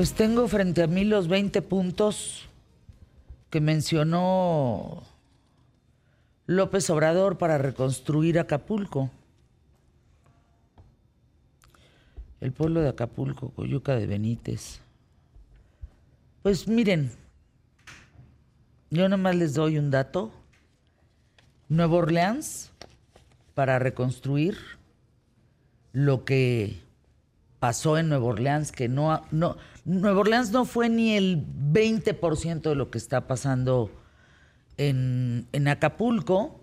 Pues tengo frente a mí los 20 puntos que mencionó López Obrador para reconstruir Acapulco. El pueblo de Acapulco, Coyuca de Benítez. Pues miren, yo nada más les doy un dato. Nueva Orleans, para reconstruir lo que pasó en Nueva Orleans, que no, no, Nueva Orleans no fue ni el 20% de lo que está pasando en, en Acapulco.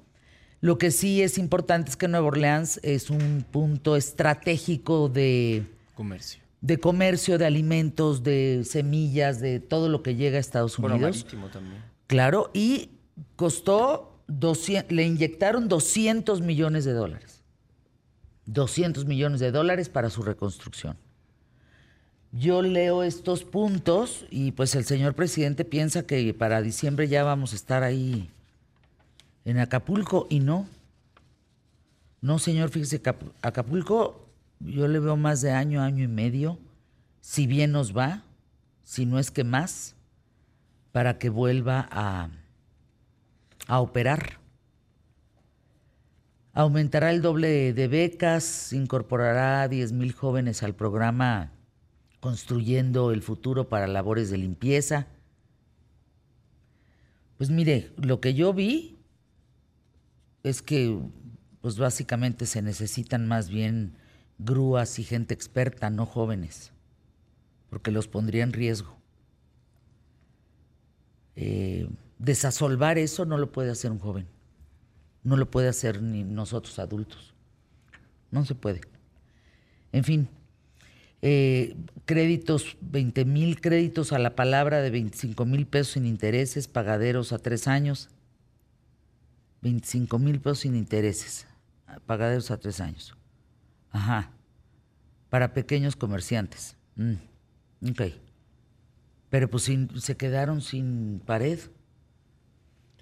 Lo que sí es importante es que Nueva Orleans es un punto estratégico de comercio, de comercio, de alimentos, de semillas, de todo lo que llega a Estados Unidos. marítimo también. Claro, y costó 200, le inyectaron 200 millones de dólares. 200 millones de dólares para su reconstrucción. Yo leo estos puntos y pues el señor presidente piensa que para diciembre ya vamos a estar ahí en Acapulco y no. No, señor, fíjese, Acapulco yo le veo más de año, año y medio, si bien nos va, si no es que más, para que vuelva a, a operar. Aumentará el doble de becas, incorporará a 10 mil jóvenes al programa Construyendo el Futuro para labores de limpieza. Pues mire, lo que yo vi es que pues básicamente se necesitan más bien grúas y gente experta, no jóvenes, porque los pondría en riesgo. Eh, desasolvar eso no lo puede hacer un joven. No lo puede hacer ni nosotros adultos. No se puede. En fin, eh, créditos, 20 mil créditos a la palabra de 25 mil pesos sin intereses, pagaderos a tres años. 25 mil pesos sin intereses, pagaderos a tres años. Ajá. Para pequeños comerciantes. Mm, ok. Pero pues se quedaron sin pared.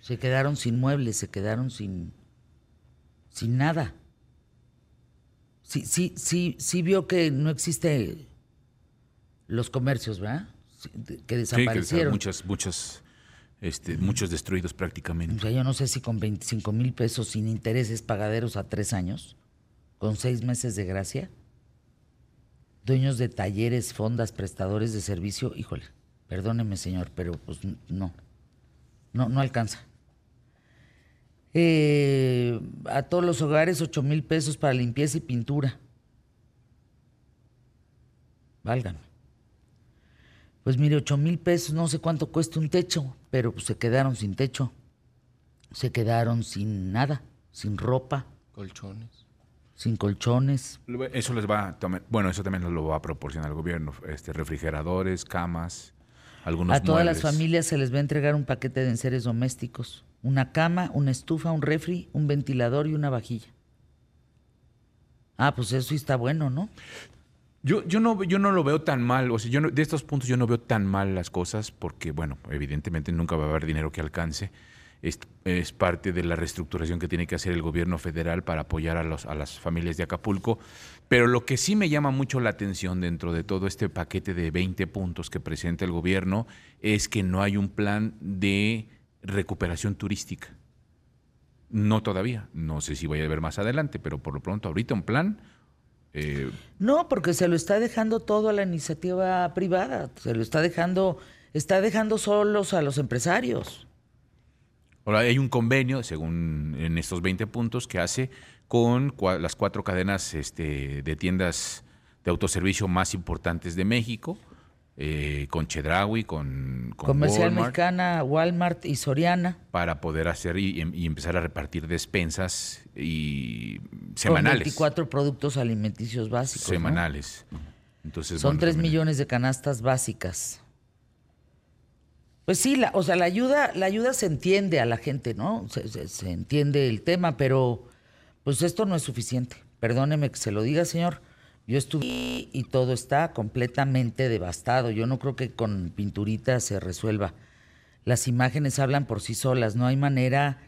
Se quedaron sin muebles, se quedaron sin, sin nada. Sí, sí, sí, sí vio que no existe los comercios, ¿verdad? Que desaparecieron. Sí, muchas, muchas, este, muchos destruidos prácticamente. O sea, yo no sé si con 25 mil pesos sin intereses pagaderos a tres años, con seis meses de gracia, dueños de talleres, fondas, prestadores de servicio, híjole, perdóneme señor, pero pues no, no, no alcanza. Eh, a todos los hogares 8 mil pesos para limpieza y pintura. Válgame. Pues mire, 8 mil pesos, no sé cuánto cuesta un techo, pero pues se quedaron sin techo. Se quedaron sin nada, sin ropa. Colchones. Sin colchones. Eso les va, bueno, eso también lo va a proporcionar el gobierno, este, refrigeradores, camas, algunos A todas las familias se les va a entregar un paquete de enseres domésticos una cama, una estufa, un refri, un ventilador y una vajilla. Ah, pues eso sí está bueno, ¿no? Yo, yo, no, yo no lo veo tan mal, o sea, yo de estos puntos yo no veo tan mal las cosas porque, bueno, evidentemente nunca va a haber dinero que alcance. Es, es, parte de la reestructuración que tiene que hacer el gobierno federal para apoyar a, los, a las familias de Acapulco. Pero lo que sí me llama mucho la atención dentro de todo este paquete de 20 puntos que presenta el gobierno es que no hay un plan de recuperación turística. No todavía, no sé si vaya a ver más adelante, pero por lo pronto ahorita un plan... Eh, no, porque se lo está dejando todo a la iniciativa privada, se lo está dejando, está dejando solos a los empresarios. Ahora hay un convenio, según en estos 20 puntos, que hace con las cuatro cadenas este, de tiendas de autoservicio más importantes de México, eh, con Chedraui, con, Comercial Mexicana, Walmart y Soriana. Para poder hacer y, empezar a repartir despensas y semanales. Con 24 productos alimenticios básicos. Semanales. Entonces, Son 3 millones de canastas básicas. Pues sí, la, o sea, la ayuda, la ayuda se entiende a la gente, ¿no? Se, se entiende el tema, pero pues esto no es suficiente. Perdóneme que se lo diga, señor yo estuve y todo está completamente devastado. Yo no creo que con pinturita se resuelva. Las imágenes hablan por sí solas. No hay manera.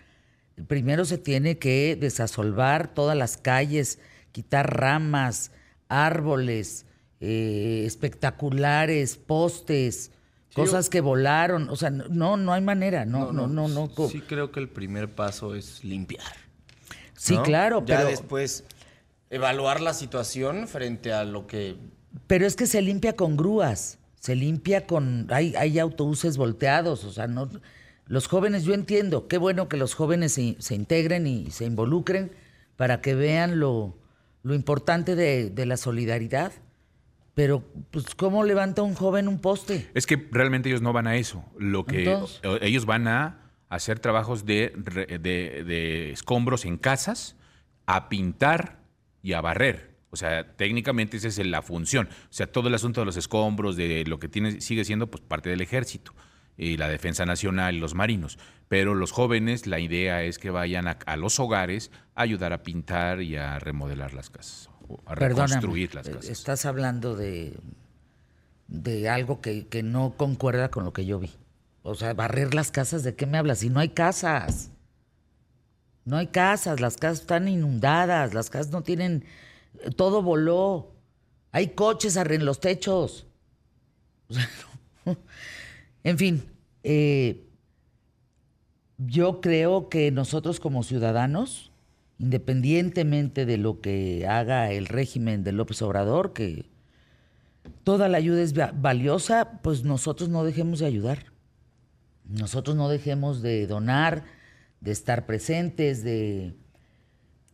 Primero se tiene que desasolvar todas las calles, quitar ramas, árboles, eh, espectaculares, postes, cosas que volaron. O sea, no, no hay manera. No, no, no, no. Sí creo que el primer paso es limpiar. Sí, ¿no? claro, Ya pero, después evaluar la situación frente a lo que... pero es que se limpia con grúas. Se limpia con. Hay, hay autobuses volteados. O sea, no. Los jóvenes, yo entiendo. Qué bueno que los jóvenes se, se integren y se involucren para que vean lo, lo importante de, de la solidaridad. Pero, pues, ¿cómo levanta un joven un poste? Es que realmente ellos no van a eso. Lo que Entonces- ellos van a hacer trabajos de, re- de- de escombros en casas, a pintar y a barrer. O sea, técnicamente esa es la función. O sea, todo el asunto de los escombros, de lo que tiene, sigue siendo pues parte del ejército y la defensa nacional y los marinos. Pero los jóvenes, la idea es que vayan a, a los hogares a ayudar a pintar y a remodelar las casas, o a Perdóname, reconstruir las eh, casas. Estás hablando de, de algo que, que no concuerda con lo que yo vi. O sea, barrer las casas, ¿de qué me hablas? Si no hay casas. No hay casas, las casas están inundadas, las casas no tienen... Todo voló. Hay coches en los techos. O sea. En fin, eh, yo creo que nosotros como ciudadanos, independientemente de lo que haga el régimen de López Obrador, que toda la ayuda es va- valiosa, pues nosotros no dejemos de ayudar. Nosotros no dejemos de donar, de estar presentes, de,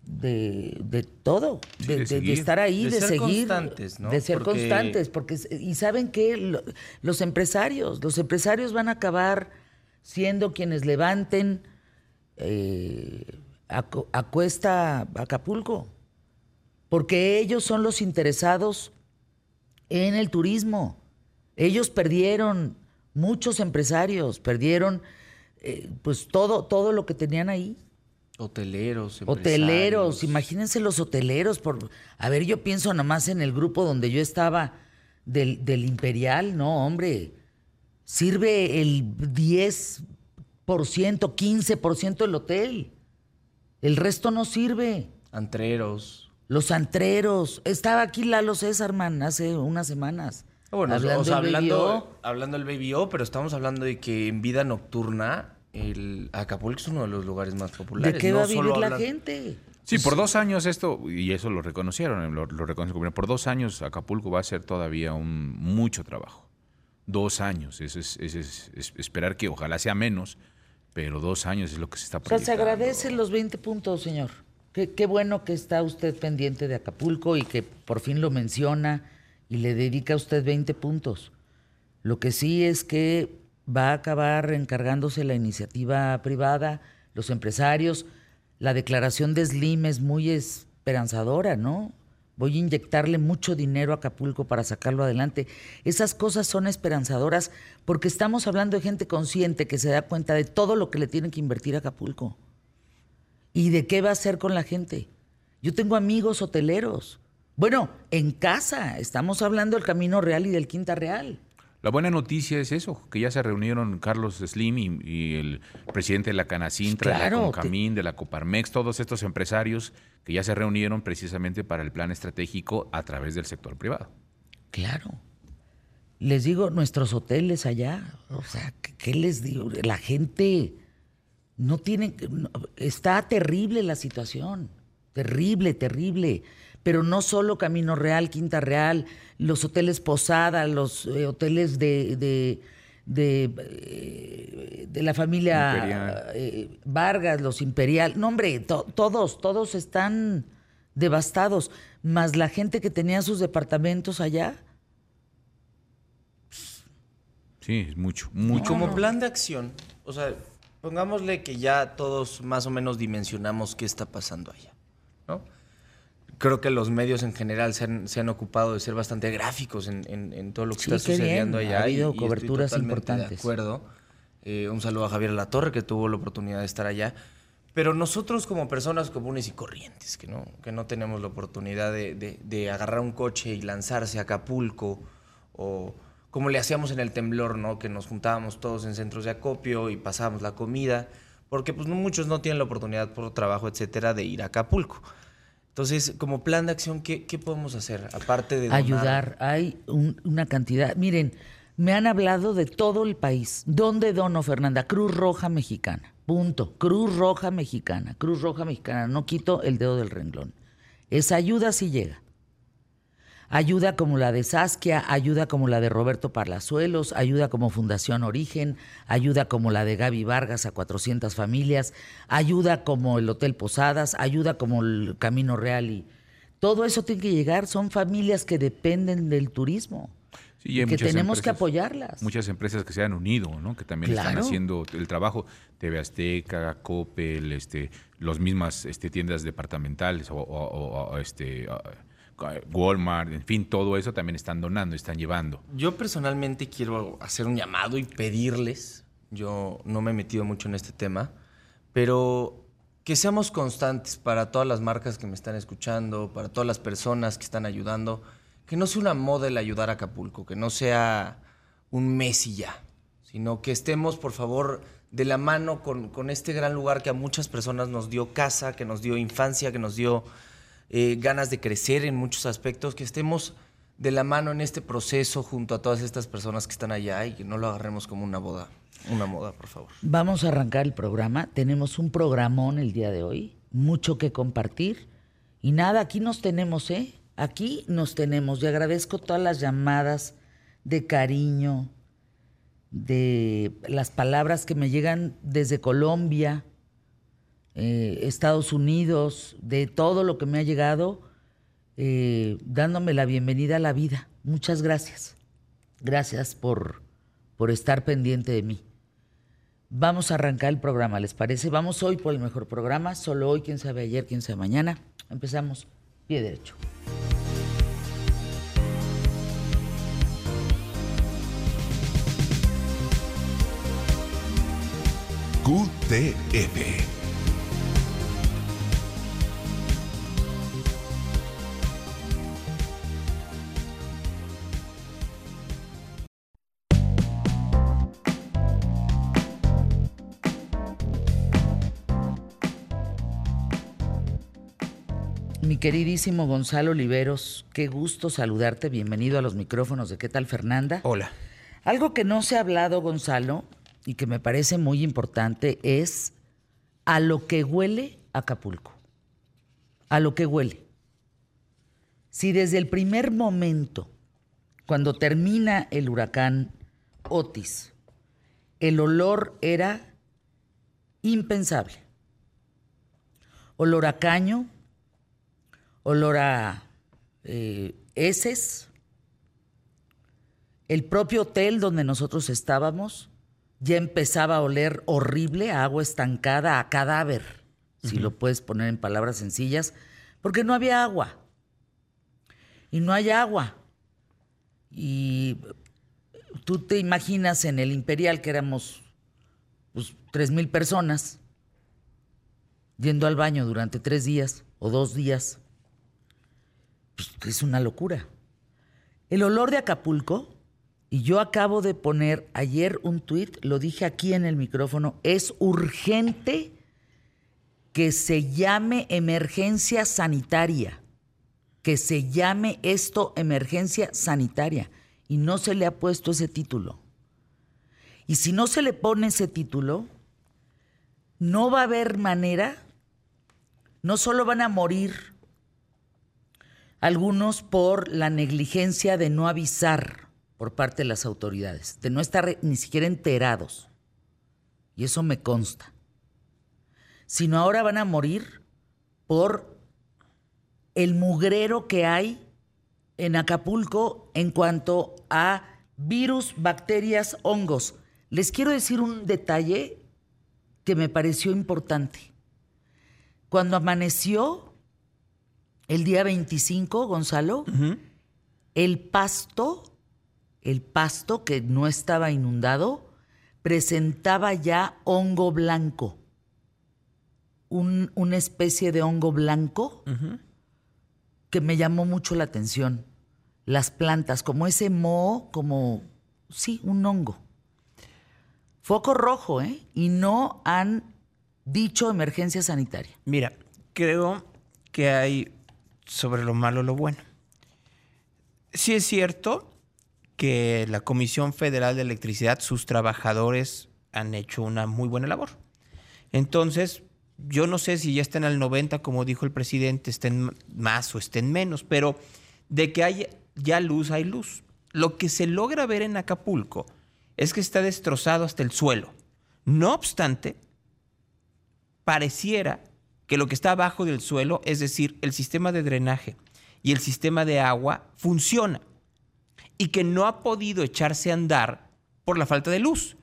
de, de todo, Sí, de, de de- de seguir. estar ahí, De ser seguir, constantes, ¿no? de ser Porque- constantes, porque y saben que los empresarios, los empresarios van a acabar siendo quienes levanten eh, a, a cuesta Acapulco, porque ellos son los interesados en el turismo. Ellos perdieron, muchos empresarios perdieron eh, pues todo, todo lo que tenían ahí. Hoteleros, Hoteleros, imagínense los hoteleros. Por, a ver, yo pienso nomás en el grupo donde yo estaba del, del Imperial, no, hombre. Sirve el 10%, 15% del hotel. El resto no sirve. Antreros. Los antreros. Estaba aquí Lalo César, man, hace unas semanas. Ah, Bueno, hablando o sea, hablando, hablando del Baby O, pero estamos hablando de que en vida nocturna el Acapulco es uno de los lugares más populares. ¿De qué No va a vivir solo la hablan- gente? Sí, por dos años esto, y eso lo reconocieron, lo, lo el gobierno, por dos años Acapulco va a ser todavía un mucho trabajo. Dos años, eso es, eso es- es esperar que ojalá sea menos, pero dos años es lo que se está O sea, se proyectando. agradecen los 20 puntos, señor. Qué, qué bueno que está usted pendiente de Acapulco y que por fin lo menciona y le dedica a usted 20 puntos. Lo que sí es que va a acabar encargándose la iniciativa privada, los empresarios. La declaración de Slim es muy esperanzadora, ¿no? Voy a inyectarle mucho dinero a Acapulco para sacarlo adelante. Esas cosas son esperanzadoras porque estamos hablando de gente consciente que se da cuenta de todo lo que le tienen que invertir a Acapulco. ¿Y de qué va a hacer con la gente? Yo tengo amigos hoteleros. Bueno, en casa, estamos hablando del Camino Real y del Quinta Real. La buena noticia es eso, que ya se reunieron Carlos Slim y, y el presidente de la Canacintra, de Claro, la te- Concamín, de la Coparmex, todos estos empresarios que ya se reunieron precisamente para el plan estratégico a través del sector privado. Claro. Les digo, nuestros hoteles allá, o sea, ¿qué, les digo? La gente no tiene, está terrible la situación, terrible, terrible. Pero no solo Camino Real, Quinta Real, los hoteles Posada, los eh, hoteles de, de, de, eh, de la familia Imperial. eh, Vargas, los Imperial. No, hombre, to- todos, todos están devastados. Más la gente que tenía sus departamentos allá. Sí, es mucho, Y mucho. como plan de acción, o sea, pongámosle que ya todos más o menos dimensionamos qué está pasando allá, ¿no? Creo que los medios en general se han, se han ocupado de ser bastante gráficos en, en- en todo lo que Sí, está sucediendo bien, ha allá. y- habido y estoy coberturas importantes. De acuerdo. Eh, un saludo a Javier Latorre, que tuvo la oportunidad de estar allá. Pero nosotros como personas comunes y corrientes, que no, que no tenemos la oportunidad de, de- de agarrar un coche y lanzarse a Acapulco, o como le hacíamos en el temblor, ¿no? que nos juntábamos todos en centros de acopio y pasábamos la comida, porque pues no, muchos no tienen la oportunidad por trabajo, etcétera, de ir a Acapulco. Entonces, como plan de acción, ¿qué, qué podemos hacer? Aparte de ayudar. Hay un- una cantidad. Miren, me han hablado de todo el país. ¿Dónde dono, Fernanda? Cruz Roja Mexicana. Punto. Cruz Roja Mexicana. Cruz Roja Mexicana. No quito el dedo del renglón. Esa ayuda sí llega. Ayuda como la de Saskia, ayuda como la de Roberto Parlazuelos, ayuda como Fundación Origen, ayuda como la de Gaby Vargas a 400 familias, ayuda como el Hotel Posadas, ayuda como el Camino Real y todo eso tiene que llegar. Son familias que dependen del turismo. Sí, que tenemos que apoyarlas. Muchas empresas que se han unido, ¿no? Que también están haciendo el trabajo. TV Azteca, Coppel, este, los mismas este, tiendas departamentales o, o- este, Walmart, en fin, todo eso también están donando, están llevando. Yo personalmente quiero hacer un llamado y pedirles, yo no me he metido mucho en este tema, pero que seamos constantes para todas las marcas que me están escuchando, para todas las personas que están ayudando, que no sea una moda el ayudar a Acapulco, que no sea un mes y ya, sino que estemos, por favor, de la mano con, con este gran lugar que a muchas personas nos dio casa, que nos dio infancia, que nos dio eh, ganas de crecer en muchos aspectos, que estemos de la mano en este proceso junto a todas estas personas que están allá y que no lo agarremos como una boda, una moda, por favor. Vamos a arrancar el programa. Tenemos un programón el día de hoy, mucho que compartir. Y nada, aquí nos tenemos, ¿eh? Aquí nos tenemos. Y agradezco todas las llamadas de cariño, de las palabras que me llegan desde Colombia, eh, Estados Unidos, de todo lo que me ha llegado, eh, dándome la bienvenida a la vida. Muchas gracias. Gracias por, por estar pendiente de mí. Vamos a arrancar el programa, ¿les parece? Vamos hoy por el mejor programa, solo hoy, quién sabe ayer, quién sabe mañana. Empezamos pie derecho. QTF. Mi queridísimo Gonzalo Oliveros, qué gusto saludarte, bienvenido a los micrófonos de ¿Qué tal Fernanda? Hola. Algo que no se ha hablado, Gonzalo, y que me parece muy importante es a lo que huele Acapulco. A lo que huele. Si desde el primer momento, cuando termina el huracán Otis, el olor era impensable. Olor a caño, olor a eh, heces, el propio hotel donde nosotros estábamos ya empezaba a oler horrible, a agua estancada, a cadáver, si lo puedes poner en palabras sencillas, porque no había agua. Y no hay agua. Y tú te imaginas en el Imperial que éramos pues, tres mil personas yendo al baño durante tres días o dos días. Pues, es una locura. El olor de Acapulco, y yo acabo de poner ayer un tuit, lo dije aquí en el micrófono, es urgente que se llame emergencia sanitaria, que se llame esto emergencia sanitaria, y no se le ha puesto ese título. Y si no se le pone ese título, no va a haber manera, no solo van a morir algunos por la negligencia de no avisar por parte de las autoridades, de no estar ni siquiera enterados. Y eso me consta. Sino ahora van a morir por el mugrero que hay en Acapulco en cuanto a virus, bacterias, hongos. Les quiero decir un detalle que me pareció importante. Cuando amaneció el día 25, Gonzalo, el pasto, el pasto que no estaba inundado, presentaba ya hongo blanco. Un- una especie de hongo blanco que me llamó mucho la atención. Las plantas, como ese moho, como, sí, un hongo. Foco rojo, ¿eh? Y no han dicho emergencia sanitaria. Mira, creo que hay sobre lo malo lo bueno. Sí es cierto que la Comisión Federal de Electricidad, sus trabajadores han hecho una muy buena labor. Entonces, yo no sé si ya estén al 90, como dijo el presidente, estén más o estén menos, pero de que hay ya luz, hay luz. Lo que se logra ver en Acapulco es que está destrozado hasta el suelo. No obstante, pareciera que lo que está abajo del suelo, es decir, el sistema de drenaje y el sistema de agua, funciona y que no ha podido echarse a andar por la falta de luz.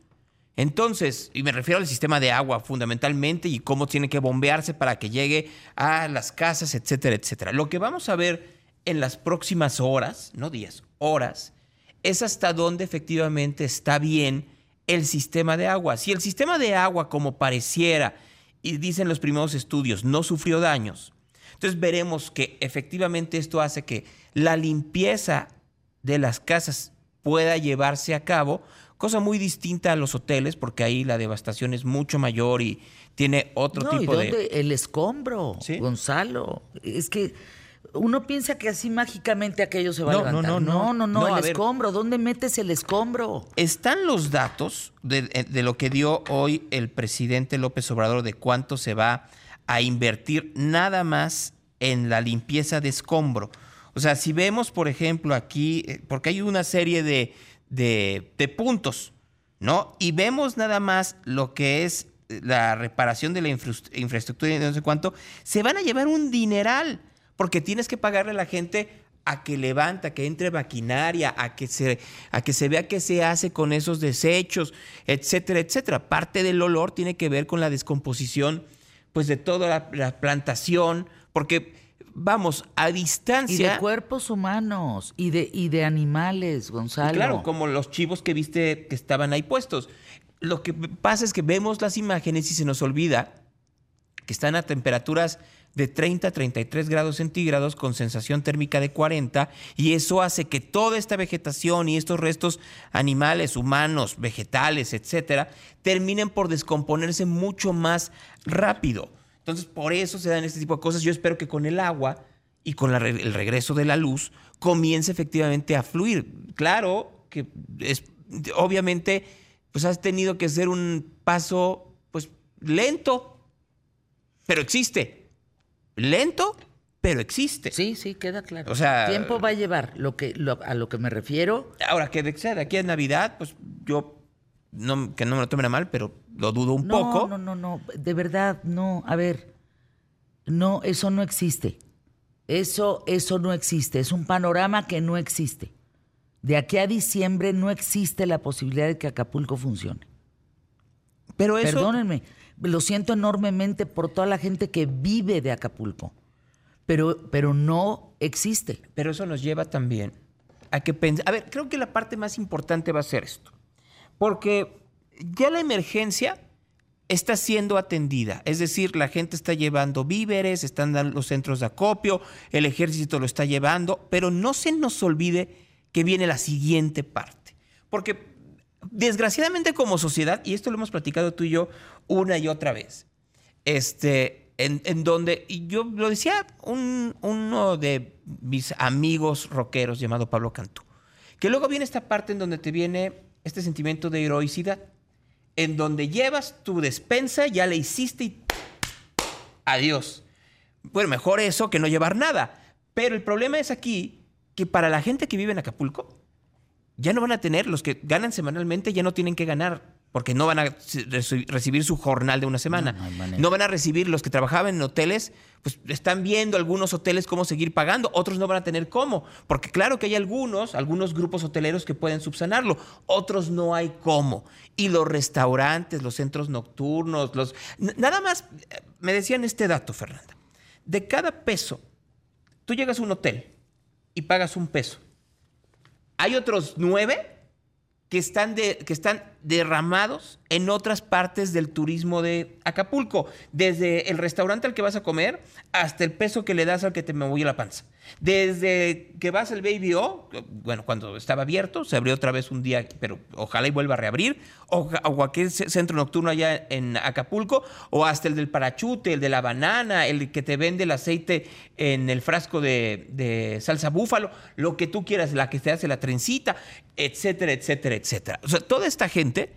Entonces, y me refiero al sistema de agua fundamentalmente y cómo tiene que bombearse para que llegue a las casas, etcétera, etcétera. Lo que vamos a ver en las próximas horas, no días, horas, es hasta dónde efectivamente está bien el sistema de agua. Si el sistema de agua, como pareciera, y dicen los primeros estudios, no sufrió daños, entonces veremos que efectivamente esto hace que la limpieza de las casas pueda llevarse a cabo, cosa muy distinta a los hoteles, porque ahí la devastación es mucho mayor y tiene otro no, tipo ¿y dónde? de... El escombro, ¿Sí? Gonzalo. Es que uno piensa que así mágicamente aquello se va No, a levantar. no, no, no, no. no, No, a el ver. escombro. ¿Dónde metes el escombro? Están los datos de, de lo que dio hoy el presidente López Obrador de cuánto se va a invertir nada más en la limpieza de escombro. O sea, si vemos, por ejemplo, aquí, eh, porque hay una serie de, de- de puntos, ¿no? Y vemos nada más lo que es eh, la reparación de la infraestructura y no sé cuánto, se van a llevar un dineral, porque tienes que pagarle a la gente a que levanta, a que entre maquinaria, a que se, a que se vea qué se hace con esos desechos, etcétera, etcétera. Parte del olor tiene que ver con la descomposición, pues, de toda la, la plantación, porque, vamos, a Y distancia... de cuerpos humanos y de, y de animales, Y Gonzalo. Claro, como los chivos que viste que estaban ahí puestos. Lo que pasa es que vemos las imágenes y se nos olvida que están a temperaturas de 30 a 33 grados centígrados con sensación térmica de 40 y eso hace que toda esta vegetación y estos restos animales, humanos, vegetales, etcétera, terminen por descomponerse mucho más rápido. Entonces, por eso se dan este tipo de cosas. Yo espero que con el agua y con el regreso de la luz comience efectivamente a fluir. Claro que es, obviamente pues has tenido que hacer un paso pues lento, pero existe. Lento, pero existe. Sí, sí, queda claro. O sea- Tiempo va a llevar. Lo que, lo- a lo que me refiero, Ahora que de, sea de aquí a Navidad, pues yo no, que no me lo tomen a mal, pero lo dudo un no, poco. no, no, no. De verdad, no. A ver, no, eso no existe. Eso, eso no existe. Es un panorama que no existe. De aquí a diciembre no existe la posibilidad de que Acapulco funcione. Pero eso Perdónenme, lo siento enormemente por toda la gente que vive de Acapulco, pero, pero no existe. Pero eso nos lleva también a que pensar. A ver, creo que la parte más importante va a ser esto. Porque ya la emergencia está siendo atendida. Es decir, la gente está llevando víveres, están dando los centros de acopio, el ejército lo está llevando, pero no se nos olvide que viene la siguiente parte. Porque desgraciadamente como sociedad, y esto lo hemos platicado tú y yo una y otra vez, este, en, en donde, y yo lo decía un- uno de mis amigos rockeros llamado Pablo Cantú, que luego viene esta parte en donde te viene este sentimiento de heroicidad, en donde llevas tu despensa, ya la hiciste y adiós. Bueno, mejor eso que no llevar nada. Pero el problema es aquí que para la gente que vive en Acapulco, ya no van a tener, los que ganan semanalmente ya no tienen que ganar, porque no van a reci- recibir su jornal de una semana. No, no van a recibir los que trabajaban en hoteles, pues están viendo algunos hoteles cómo seguir pagando, otros no van a tener cómo, porque claro que hay algunos, algunos grupos hoteleros que pueden subsanarlo, otros no hay cómo. Y los restaurantes, los centros nocturnos, los nada más eh, me decían este dato, Fernanda. De cada peso, tú llegas a un hotel y pagas un peso. Hay otros nueve que están, que están derramados en otras partes del turismo de Acapulco, desde el restaurante al que vas a comer hasta el peso que le das al que te me voy a la panza. Desde que vas al Baby O, bueno, cuando estaba abierto, se abrió otra vez un día, pero ojalá y vuelva a reabrir, o, o ce- centro nocturno allá en Acapulco, o hasta el del parachute, el de la banana, el que te vende el aceite en el frasco de, de salsa búfalo, lo que tú quieras, la que te hace la trencita, etcétera, etcétera, etcétera. O sea, toda esta gente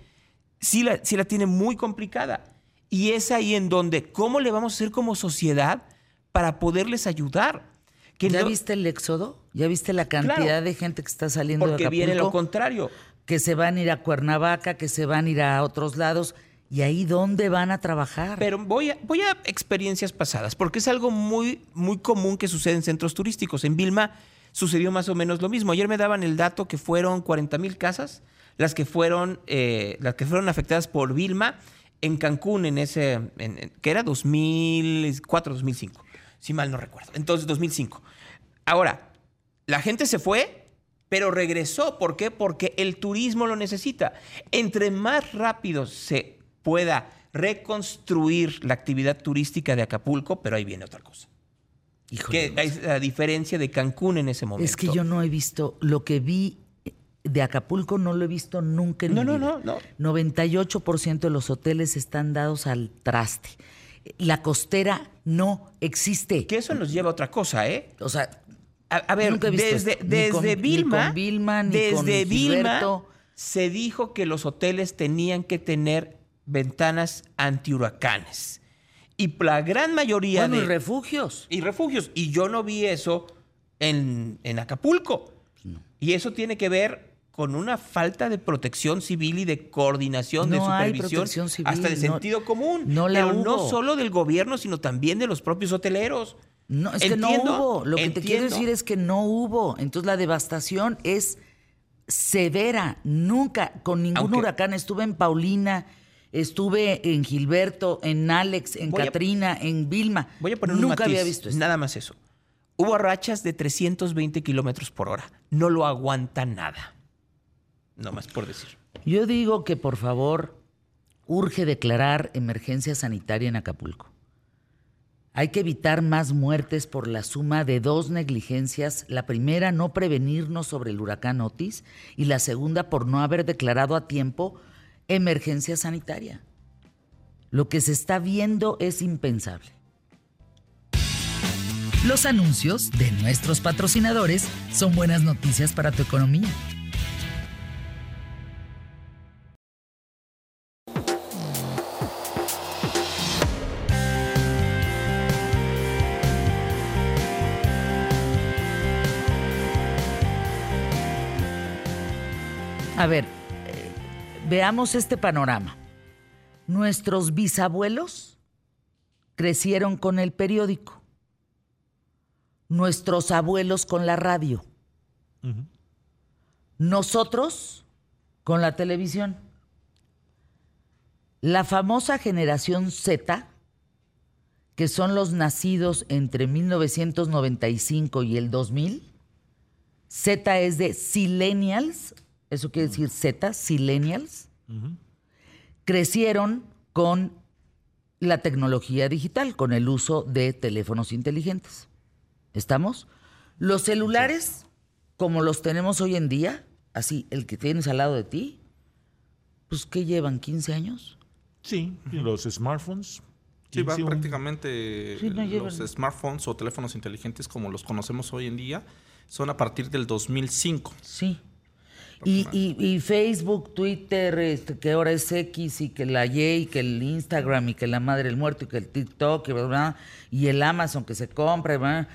sí la, sí la tiene muy complicada. Y es ahí en donde, ¿cómo le vamos a hacer como sociedad para poderles ayudar? Que ¿Ya no- viste el éxodo? ¿Ya viste la cantidad Claro. de gente que está saliendo de Porque Acapulco? viene lo contrario. que se van a ir a Cuernavaca, que se van a ir a otros lados. ¿Y ahí dónde van a trabajar? Pero voy a, voy a experiencias pasadas, porque es algo muy, muy común que sucede en centros turísticos. En Vilma sucedió más o menos lo mismo. Ayer me daban el dato que fueron 40 mil casas las que fueron, eh, las que fueron afectadas por Vilma en Cancún, en ese, en- en- que era 2004, 2005, si mal no recuerdo. Entonces, 2005. Ahora, la gente se fue, pero regresó. ¿Por qué? Porque el turismo lo necesita. Entre más rápido se pueda reconstruir la actividad turística de Acapulco, pero ahí viene otra cosa. Híjole, Que es la diferencia de Cancún en ese momento. es que yo no he visto lo que vi de Acapulco, no lo he visto nunca en No, mi no, no, no. 98% de los hoteles están dados al traste. La costera no existe. Que eso nos lleva a otra cosa, ¿eh? O sea, A, a ver, Nunca he visto desde, esto, desde con- Vilma, con Vilma, ni desde Vilma se dijo que los hoteles tenían que tener ventanas antihuracanes. Y la gran mayoría bueno, de... y refugios. y refugios. Y yo no vi eso en, en Acapulco. Y eso tiene que ver con una falta de protección civil y de coordinación, de No hay supervisión, civil, hasta de no- sentido común. no la pero no solo del gobierno, sino también de los propios hoteleros. No, es que no Entiendo, hubo. Lo que te quiero entiendo. decir es que no hubo. Entonces la devastación es severa. Nunca, con ningún Aunque- huracán. Estuve en Paulina, estuve en Gilberto, en Alex, en Voy a- Katrina, en Vilma. Voy a poner un Nunca matiz, había visto esto. Nada más eso. Hubo rachas de 320 kilómetros por hora. No lo aguanta nada. No más por decir. Yo digo que por favor urge declarar emergencia sanitaria en Acapulco. Hay que evitar más muertes por la suma de dos negligencias. La primera, no prevenirnos sobre el huracán Otis. Y la segunda, por no haber declarado a tiempo emergencia sanitaria. Lo que se está viendo es impensable. Los anuncios de nuestros patrocinadores son buenas noticias para tu economía. Veamos este panorama. Nuestros bisabuelos crecieron con el periódico. Nuestros abuelos con la radio. Nosotros con la televisión. La famosa generación Z, que son los nacidos entre 1995 y el 2000, Z es de Silenials, eso quiere decir Z, Silenials, crecieron con la tecnología digital, con el uso de teléfonos inteligentes. ¿Estamos? Los celulares, como los tenemos hoy en día, así, el que tienes al lado de ti, pues ¿qué llevan? ¿15 años? Sí, y los smartphones. Sí, va un- prácticamente Sí, no los smartphones o teléfonos inteligentes como los conocemos hoy en día son a partir del 2005. Sí. Y, y- y Facebook, Twitter, este, que ahora es X y que la Y y que el Instagram y que la madre del muerto y que el TikTok y, bla, bla, y el Amazon que se compra, bla,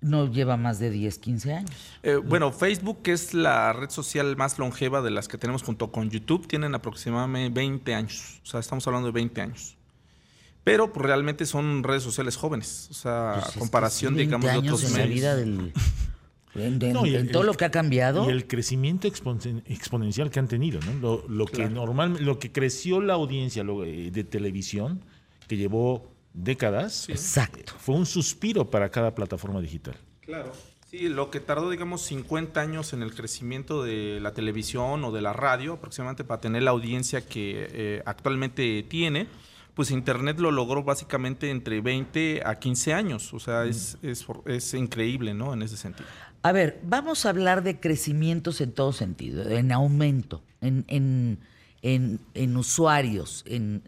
no lleva más de 10, 15 años. Eh, bueno, Facebook que es la red social más longeva de las que tenemos junto con YouTube, tienen aproximadamente 20 años. O sea, estamos hablando de 20 años. Pero pues, realmente son redes sociales jóvenes. O sea, Pues comparación, sí, 20 digamos, de otros en la medios. vida del... En, en- No, y en el- todo el- lo que ha cambiado. Y el crecimiento expon- exponencial que han tenido, ¿no? Lo, lo que normal, lo que creció la audiencia lo, eh, de televisión, que llevó décadas, Exacto. fue un suspiro para cada plataforma digital. Claro. Sí, lo que tardó, digamos, 50 años en el crecimiento de la televisión o de la radio, aproximadamente para tener la audiencia que eh, actualmente tiene, pues Internet lo logró básicamente entre 20 a 15 años. O sea, es, es, es increíble, ¿no? En ese sentido. A ver, vamos a hablar de crecimientos en todo sentido, en aumento, en, en, en, en usuarios. En,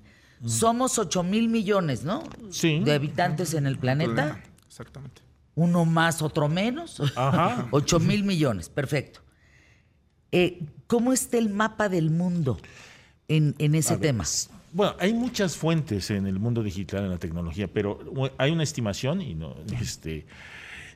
Somos 8 mil millones, ¿no? Sí. De habitantes en el planeta. Exactamente. Uno más, otro menos. Ajá. 8 mil millones, perfecto. Eh, ¿Cómo está el mapa del mundo en, en ese ver, tema? Bueno, hay muchas fuentes en el mundo digital, en la tecnología, pero hay una estimación y no, este,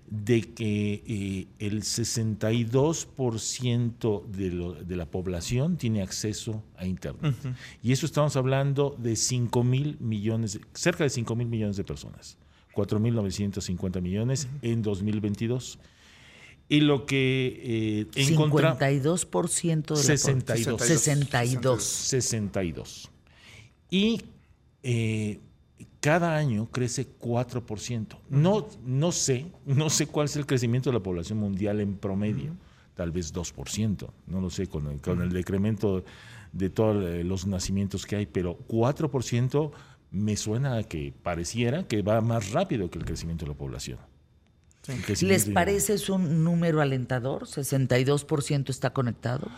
de que eh, el 62% de, lo- de la población tiene acceso a Internet. Y eso estamos hablando de 5 mil millones, cerca de 5 mil millones de personas, 4.950 millones en 2022. Y lo que eh, encontramos... 52% de la 62. 62. 62. Y eh, cada año crece 4%. No, no sé, no sé cuál es el crecimiento de la población mundial en promedio. Tal vez 2%, no lo sé, con el, con el decremento de todos eh, los nacimientos que hay, pero 4% me suena a que pareciera que va más rápido que el crecimiento de la población. ¿Les parece es un número alentador? ¿62% está conectado?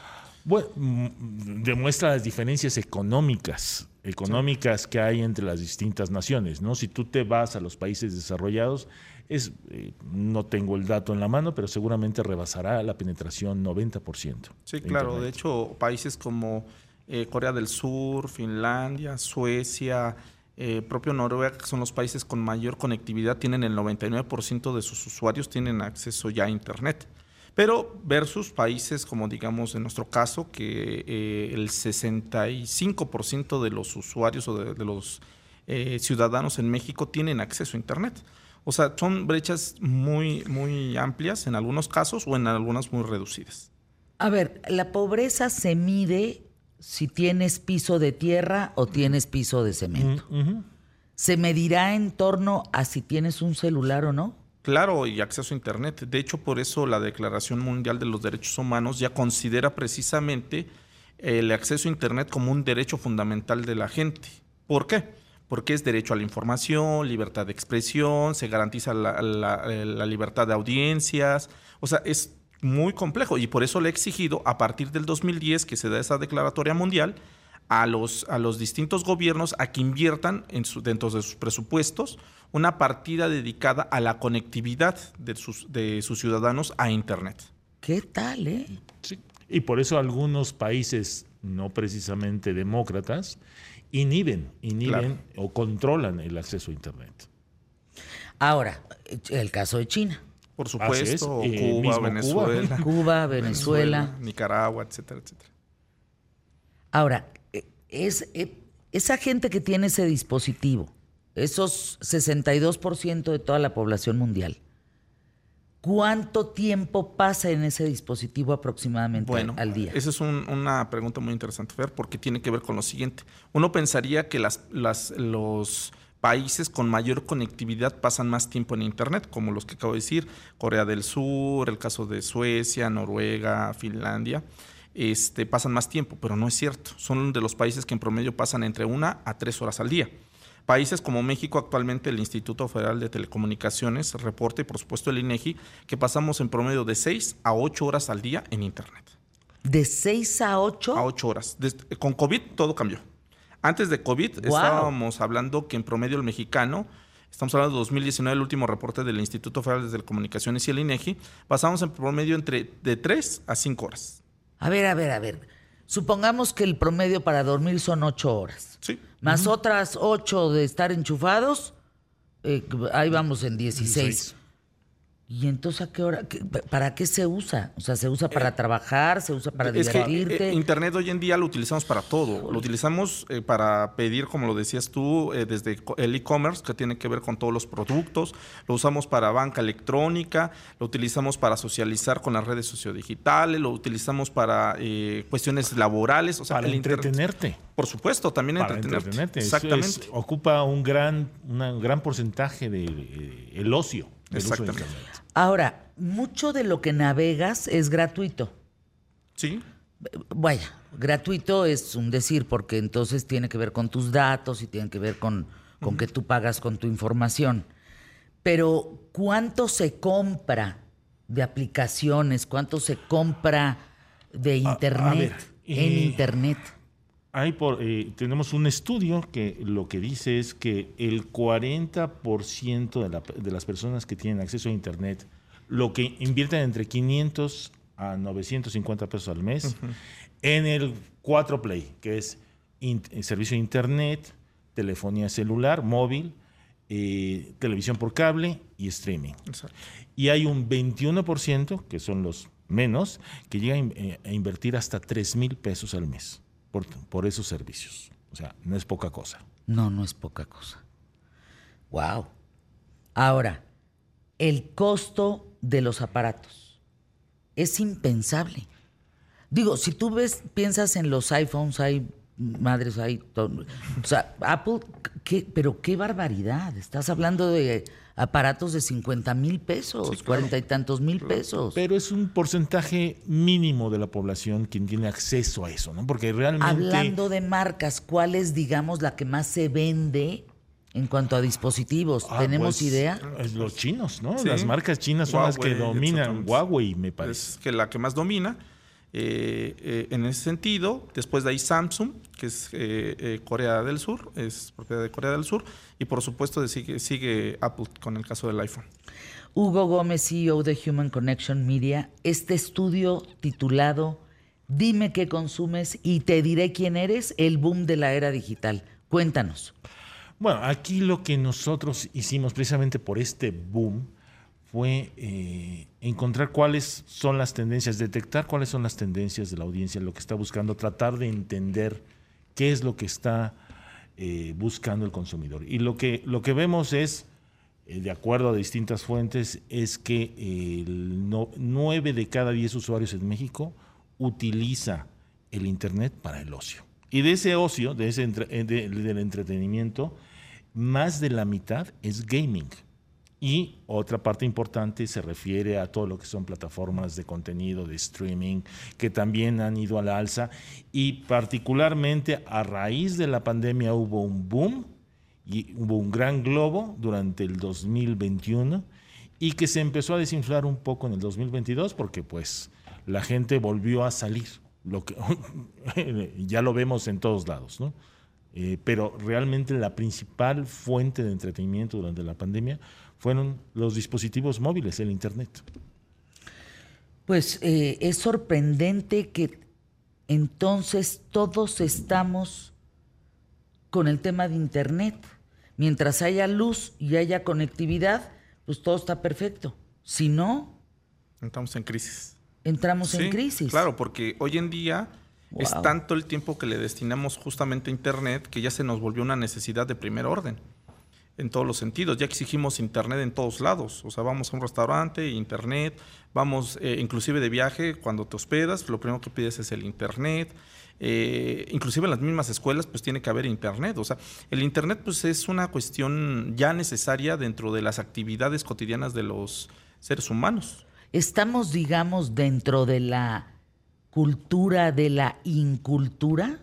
Bueno, mm, demuestra las diferencias económicas, económicas que hay entre las distintas naciones, ¿no? Si tú te vas a los países desarrollados, es, eh, no tengo el dato en la mano, pero seguramente rebasará la penetración 90%. Sí, de claro. Internet. De hecho, países como eh, Corea del Sur, Finlandia, Suecia, eh, propio Noruega, que son los países con mayor conectividad, tienen el 99% de sus usuarios tienen acceso ya a Internet. Pero versus países como digamos en nuestro caso, que eh, el 65% de los usuarios o de, de los eh, ciudadanos en México tienen acceso a Internet. O sea, son brechas muy, muy amplias en algunos casos o en algunas muy reducidas. A ver, la pobreza se mide si tienes piso de tierra o tienes piso de cemento. ¿Se medirá en torno a si tienes un celular o no? Claro, y acceso a Internet. De hecho, por eso la Declaración Mundial de los Derechos Humanos ya considera precisamente el acceso a Internet como un derecho fundamental de la gente. ¿Por qué? Porque es derecho a la información, libertad de expresión, se garantiza la, libertad de audiencias. O sea, es muy complejo y por eso le he exigido a partir del 2010 que se da esa declaratoria mundial a los, a los distintos gobiernos a que inviertan en su- dentro de sus presupuestos una partida dedicada a la conectividad de sus, de sus ciudadanos a Internet. ¿Qué tal, eh? Sí. Y por eso algunos países no precisamente demócratas inhiben, inhiben o controlan el acceso a Internet. Ahora, el caso de China. Por supuesto, es, eh, Cuba, Venezuela, Cuba, Venezuela. Nicaragua, etcétera, etcétera. Ahora, es, eh, esa gente que tiene ese dispositivo, esos 62% de toda la población mundial, ¿cuánto tiempo pasa en ese dispositivo aproximadamente Bueno, al día? esa es un- una pregunta muy interesante, Fer, porque tiene que ver con lo siguiente. Uno pensaría que las, las- los países con mayor conectividad pasan más tiempo en Internet, como los que acabo de decir, Corea del Sur, el caso de Suecia, Noruega, Finlandia, este, pasan más tiempo, pero no es cierto. Son de los países que en promedio pasan entre una a tres horas al día. Países como México, actualmente el Instituto Federal de Telecomunicaciones reporta, y por supuesto el INEGI, que pasamos en promedio de seis a ocho horas al día en Internet ¿De 6 a 8? a 8 horas. Desde- con COVID todo cambió. Antes de COVID estábamos hablando que en promedio el mexicano, estamos hablando de 2019, el último reporte del Instituto Federal de Telecomunicaciones y el INEGI, pasamos en promedio entre de 3 a 5 horas. A ver, a ver, a ver. Supongamos que el promedio para dormir son 8 horas. Sí. Más otras 8 de estar enchufados, eh, ahí vamos en 16. ¿Y entonces a qué hora? qué- ¿Para qué se usa? O sea, ¿se usa para trabajar? ¿Se usa para Eh, Es que divertirte? eh, Internet hoy en día lo utilizamos para todo. Lo utilizamos eh, para pedir, como lo decías tú, eh, desde el e-commerce, que tiene que ver con todos los productos. Lo usamos para banca electrónica. Lo utilizamos para socializar con las redes sociodigitales. Lo utilizamos para eh, cuestiones laborales. O sea, para el Internet- entretenerte. Por supuesto, también Para entretenerte. entretenerte. Es- Exactamente. ocupa un gran, una- un gran porcentaje del el ocio. de Exactamente. Ahora, mucho de lo que navegas es gratuito. Sí. Vaya, gratuito es un decir, porque entonces tiene que ver con tus datos y tiene que ver con, con que tú pagas con tu información. Pero, ¿cuánto se compra de aplicaciones? ¿Cuánto se compra de internet? ver, en eh, internet. Hay por, eh, tenemos un estudio que lo que dice es que el 40% de, la- de las personas que tienen acceso a Internet, lo que invierten entre 500 a 950 pesos al mes en el 4 Play, que es in- eh, servicio de Internet, telefonía celular, móvil, eh, televisión por cable y streaming. Exacto. Y hay un 21%, que son los menos, que llegan eh, a invertir hasta 3 mil pesos al mes por, por esos servicios. O sea, no es poca cosa. No, no es poca cosa. Wow. Ahora, el costo de los aparatos es impensable. Digo, si tú ves, piensas en los iPhones, hay madres, hay todo. O sea, Apple, ¿qué, pero qué barbaridad. Estás hablando de aparatos de 50 mil pesos, cuarenta y tantos mil pesos. Pero es un porcentaje mínimo de la población quien tiene acceso a eso, ¿no? Porque realmente... Hablando de marcas, ¿cuál es, digamos, la que más se vende en cuanto a dispositivos? Ah, ¿Tenemos pues, idea? es Los chinos, ¿no? Sí. Las marcas chinas son las que dominan. Huawei, me parece. Es que la que más domina. Eh, eh, en ese sentido, después de ahí Samsung, que es eh, eh, Corea del Sur, es propiedad de Corea del Sur, y por supuesto de sigue, sigue Apple con el caso del iPhone. Hugo Gómez, CEO de Human Connection Media, este estudio titulado Dime qué consumes y te diré quién eres, el boom de la era digital. Cuéntanos. Bueno, aquí lo que nosotros hicimos precisamente por este boom fue eh, encontrar cuáles son las tendencias, detectar cuáles son las tendencias de la audiencia, lo que está buscando, tratar de entender qué es lo que está eh, buscando el consumidor. Y lo que, lo que vemos es, eh, de acuerdo a distintas fuentes, es que el no- nueve de cada diez usuarios en México utiliza el Internet para el ocio. Y de ese ocio, de ese entre- de- del entretenimiento, más de la mitad es gaming. Y otra parte importante se refiere a todo lo que son plataformas de contenido, de streaming, que también han ido a la alza. Y particularmente a raíz de la pandemia hubo un boom y hubo un gran globo durante el 2021 y que se empezó a desinflar un poco en el 2022 porque pues la gente volvió a salir. Lo que, ya lo vemos en todos lados, ¿no? Eh, pero realmente la principal fuente de entretenimiento durante la pandemia fueron los dispositivos móviles, el Internet. Pues eh, es sorprendente que entonces todos estamos con el tema de Internet. Mientras haya luz y haya conectividad, pues todo está perfecto. Si no, Estamos en crisis. entramos en crisis. Claro, porque hoy en día es tanto el tiempo que le destinamos justamente a Internet que ya se nos volvió una necesidad de primer orden. En todos los sentidos. Ya exigimos Internet en todos lados. O sea, vamos a un restaurante, Internet. Vamos, eh, inclusive de viaje, cuando te hospedas, lo primero que pides es el Internet. Eh, inclusive en las mismas escuelas, pues tiene que haber Internet. O sea, el Internet, pues es una cuestión ya necesaria dentro de las actividades cotidianas de los seres humanos. Estamos, digamos, dentro de la cultura de la incultura,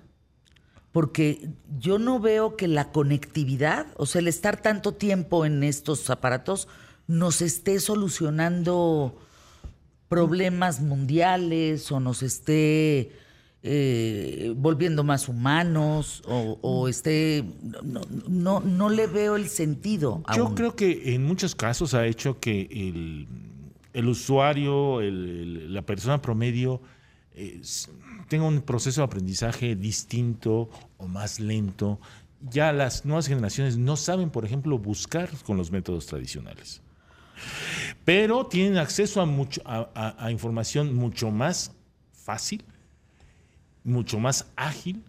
porque yo no veo que la conectividad, o sea, el estar tanto tiempo en estos aparatos, nos esté solucionando problemas mundiales o nos esté eh, volviendo más humanos o, o esté... No, no, no le veo el sentido. Yo aún. creo que en muchos casos ha hecho que el, el usuario, el- el- la persona promedio, eh, tenga un proceso de aprendizaje distinto o más lento. Ya las nuevas generaciones no saben, por ejemplo, buscar con los métodos tradicionales. Pero tienen acceso a, mucho, a- información mucho más fácil, mucho más ágil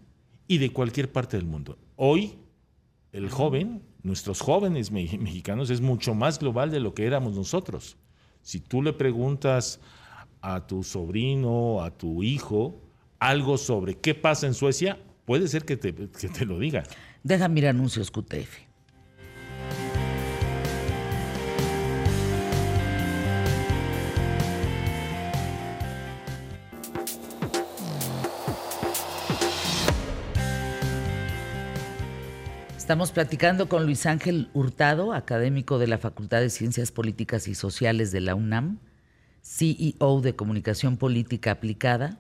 y de cualquier parte del mundo. Hoy el joven, nuestros jóvenes me- mexicanos, es mucho más global de lo que éramos nosotros. Si tú le preguntas a tu sobrino, a tu hijo, algo sobre qué pasa en Suecia, puede ser que te, que te lo digan. Déjame ir anuncios QTF. Estamos platicando con Luis Ángel Hurtado, académico de la Facultad de Ciencias Políticas y Sociales de la UNAM, CEO de Comunicación Política Aplicada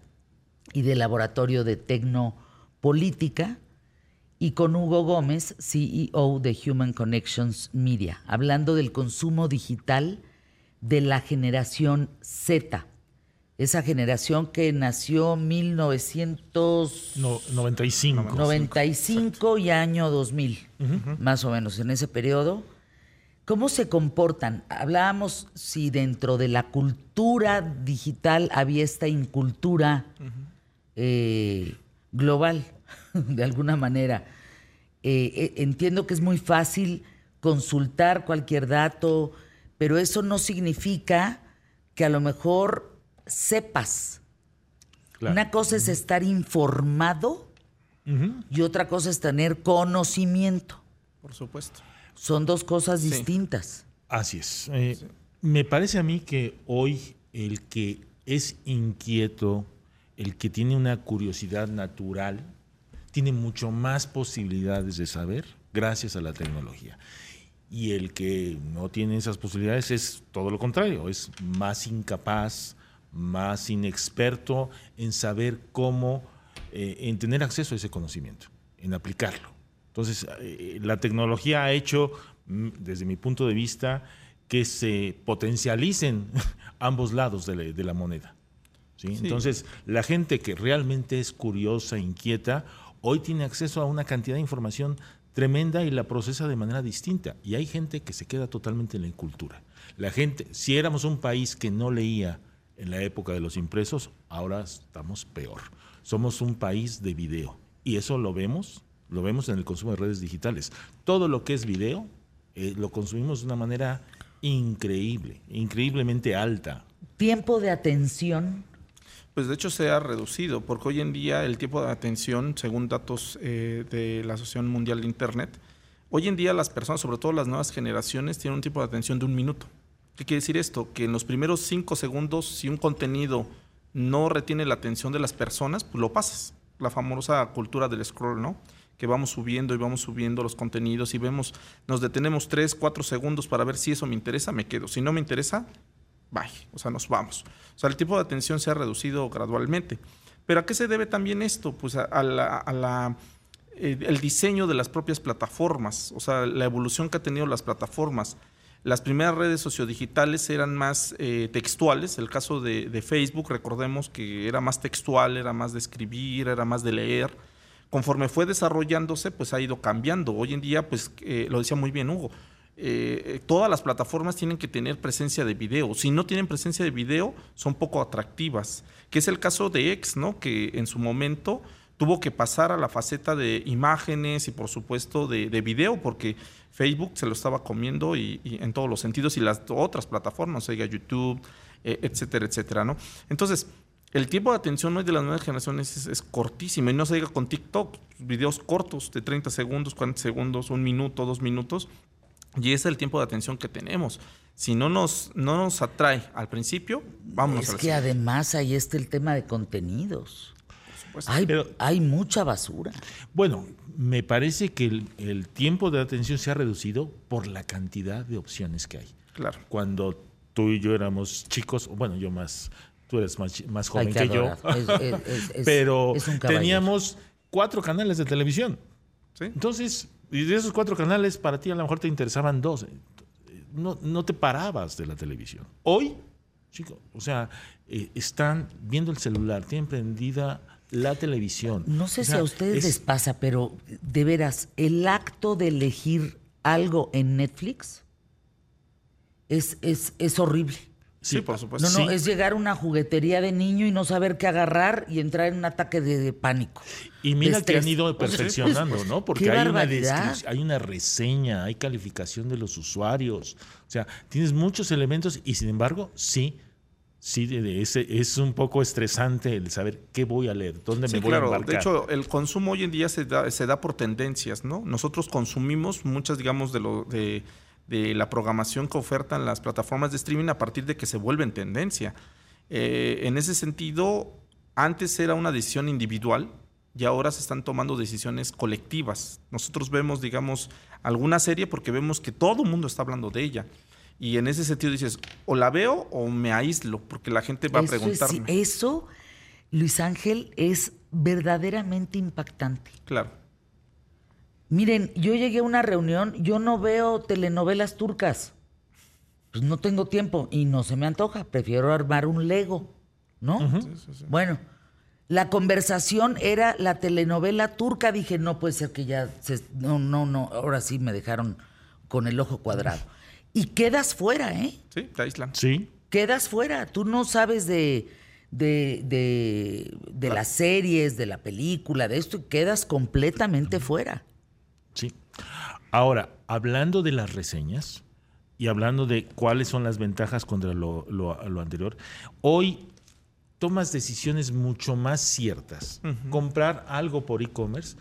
y del Laboratorio de Tecnopolítica, y con Hugo Gómez, CEO de Human Connections Media, hablando del consumo digital de la generación Z. Esa generación que nació 1995 No, 95. 95 y año 2000, más o menos, en ese periodo. ¿Cómo se comportan? Hablábamos si dentro de la cultura digital había esta incultura eh, global, de alguna manera. Eh, eh, entiendo que es muy fácil consultar cualquier dato, pero eso no significa que a lo mejor sepas. Claro. Una cosa es estar informado y otra cosa es tener conocimiento. Por supuesto. Son dos cosas distintas. Así es. Eh, Me parece a mí que hoy el que es inquieto, el que tiene una curiosidad natural, tiene mucho más posibilidades de saber gracias a la tecnología. Y el que no tiene esas posibilidades es todo lo contrario, es más incapaz, más inexperto en saber cómo, eh, en tener acceso a ese conocimiento, en aplicarlo. Entonces, eh, la tecnología ha hecho, mm, desde mi punto de vista, que se potencialicen ambos lados de la, de la moneda. ¿sí? Entonces, la gente que realmente es curiosa, inquieta, hoy tiene acceso a una cantidad de información tremenda y la procesa de manera distinta. Y hay gente que se queda totalmente en la incultura. La gente, si éramos un país que no leía en la época de los impresos, ahora estamos peor. Somos un país de video. Y eso lo vemos, lo vemos en el consumo de redes digitales. Todo lo que es video eh, lo consumimos de una manera increíble, increíblemente alta. Tiempo de atención. Pues de hecho se ha reducido, porque hoy en día el tiempo de atención, según datos eh, de la Asociación Mundial de Internet, hoy en día las personas, sobre todo las nuevas generaciones, tienen un tiempo de atención de un minuto. ¿Qué quiere decir esto? Que en los primeros cinco segundos, si un contenido no retiene la atención de las personas, pues lo pasas. La famosa cultura del scroll, ¿no? Que vamos subiendo y vamos subiendo los contenidos y vemos, nos detenemos tres, cuatro segundos para ver si eso me interesa, me quedo. Si no me interesa, bye. O sea, nos vamos. O sea, el tiempo de atención se ha reducido gradualmente. Pero ¿a qué se debe también esto? Pues a, a la, a la eh, el diseño de las propias plataformas, o sea, la evolución que han tenido las plataformas. Las primeras redes sociodigitales eran más eh, textuales, el caso de, de, Facebook, recordemos que era más textual, era más de escribir, era más de leer. Conforme fue desarrollándose, pues ha ido cambiando. Hoy en día, pues eh, lo decía muy bien Hugo, eh, todas las plataformas tienen que tener presencia de video. Si no tienen presencia de video, son poco atractivas. Que es el caso de X, ¿no? Que en su momento tuvo que pasar a la faceta de imágenes y por supuesto de, de video, porque Facebook se lo estaba comiendo y, en todos los sentidos y las otras plataformas, oiga, YouTube, eh, etcétera, etcétera, ¿no? Entonces, el tiempo de atención hoy de las nuevas generaciones es, es, cortísimo y no se diga con TikTok, videos cortos de 30 segundos, 40 segundos, un minuto, dos minutos, y ese es el tiempo de atención que tenemos. Si no nos, no nos atrae al principio, vamos es a la que además ahí está el tema de contenidos. Hay, Pero, hay, mucha basura. Bueno, me parece que el, el, tiempo de atención se ha reducido por la cantidad de opciones que hay. Claro. Cuando tú y yo éramos chicos, bueno, yo más, tú eres más, más joven que yo, es, es, es, pero teníamos cuatro canales de televisión. ¿Sí? Entonces, y de esos cuatro canales, para ti a lo mejor te interesaban dos. No, no te parabas de la televisión. Hoy, chicos, o sea, eh, están viendo el celular, tienen prendida la televisión. No sé o sea, si a ustedes es, les pasa, pero de veras, el acto de elegir algo en Netflix es, es, es horrible. Sí, por supuesto. No, no, Sí. es llegar a una juguetería de niño y no saber qué agarrar y entrar en un ataque de, de pánico. Y mira que han ido perfeccionando, ¿no? Porque ¡Qué hay una, hay una reseña, hay calificación de los usuarios. O sea, tienes muchos elementos y sin embargo, sí, sí, ese- es un poco estresante el saber qué voy a leer, dónde Sí, me voy claro. a embarcar. De hecho, el consumo hoy en día se da, se da por tendencias, ¿no? Nosotros consumimos muchas, digamos, de lo de, de la programación que ofertan las plataformas de streaming a partir de que se vuelven tendencia. Eh, en ese sentido, antes era una decisión individual y ahora se están tomando decisiones colectivas. Nosotros vemos, digamos, alguna serie porque vemos que todo el mundo está hablando de ella. Y en ese sentido dices, o la veo o me aíslo, porque la gente va a es- preguntarme. eso, Luis Ángel, es verdaderamente impactante. Claro. Miren, yo llegué a una reunión, yo no veo telenovelas turcas. Pues no tengo tiempo y no se me antoja. Prefiero armar un Lego, ¿no? Bueno, la conversación era la telenovela turca. Dije, no puede ser que ya se- no, no, no. Ahora sí me dejaron con el ojo cuadrado. Y quedas fuera, ¿eh? Sí, te aíslan. Sí. quedas fuera. Tú no sabes de, de, de, de las series, de la película, de esto, y quedas completamente fuera. Ahora, hablando de las reseñas y hablando de cuáles son las ventajas contra lo, lo- lo anterior, hoy tomas decisiones mucho más ciertas. Comprar algo por e-commerce,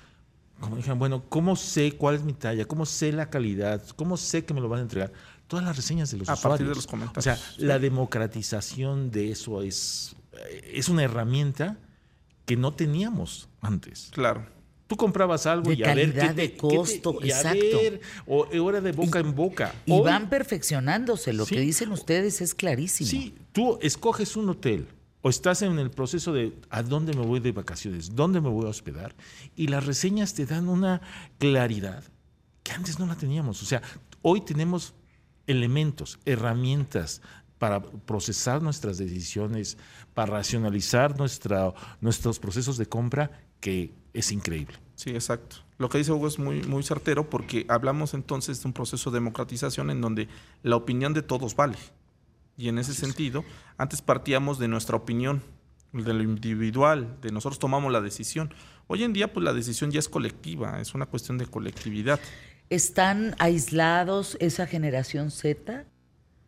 como dijeron, bueno, ¿cómo sé cuál es mi talla? ¿Cómo sé la calidad? ¿Cómo sé que me lo van a entregar? Todas las reseñas de los A partir usuarios. de los comentarios. O sea, la democratización de eso es, es una herramienta que no teníamos antes. Claro. Tú comprabas algo De y a ver qué te, de qué te- costo, y a exacto. ver, o era de boca en boca. Y Hoy, van perfeccionándose. Lo Sí. que dicen ustedes es clarísimo. Sí, tú escoges un hotel o estás en el proceso de a dónde me voy de vacaciones, dónde me voy a hospedar, y las reseñas te dan una claridad que antes no la teníamos. O sea, hoy tenemos elementos, herramientas para procesar nuestras decisiones, para racionalizar nuestra, nuestros procesos de compra, que es increíble. Sí, exacto. Lo que dice Hugo es muy, muy certero porque hablamos entonces de un proceso de democratización en donde la opinión de todos vale. Y en ese sentido, antes partíamos de nuestra opinión, de lo individual, de nosotros tomamos la decisión. Hoy en día, pues la decisión ya es colectiva, es una cuestión de colectividad. ¿Están aislados esa generación Z?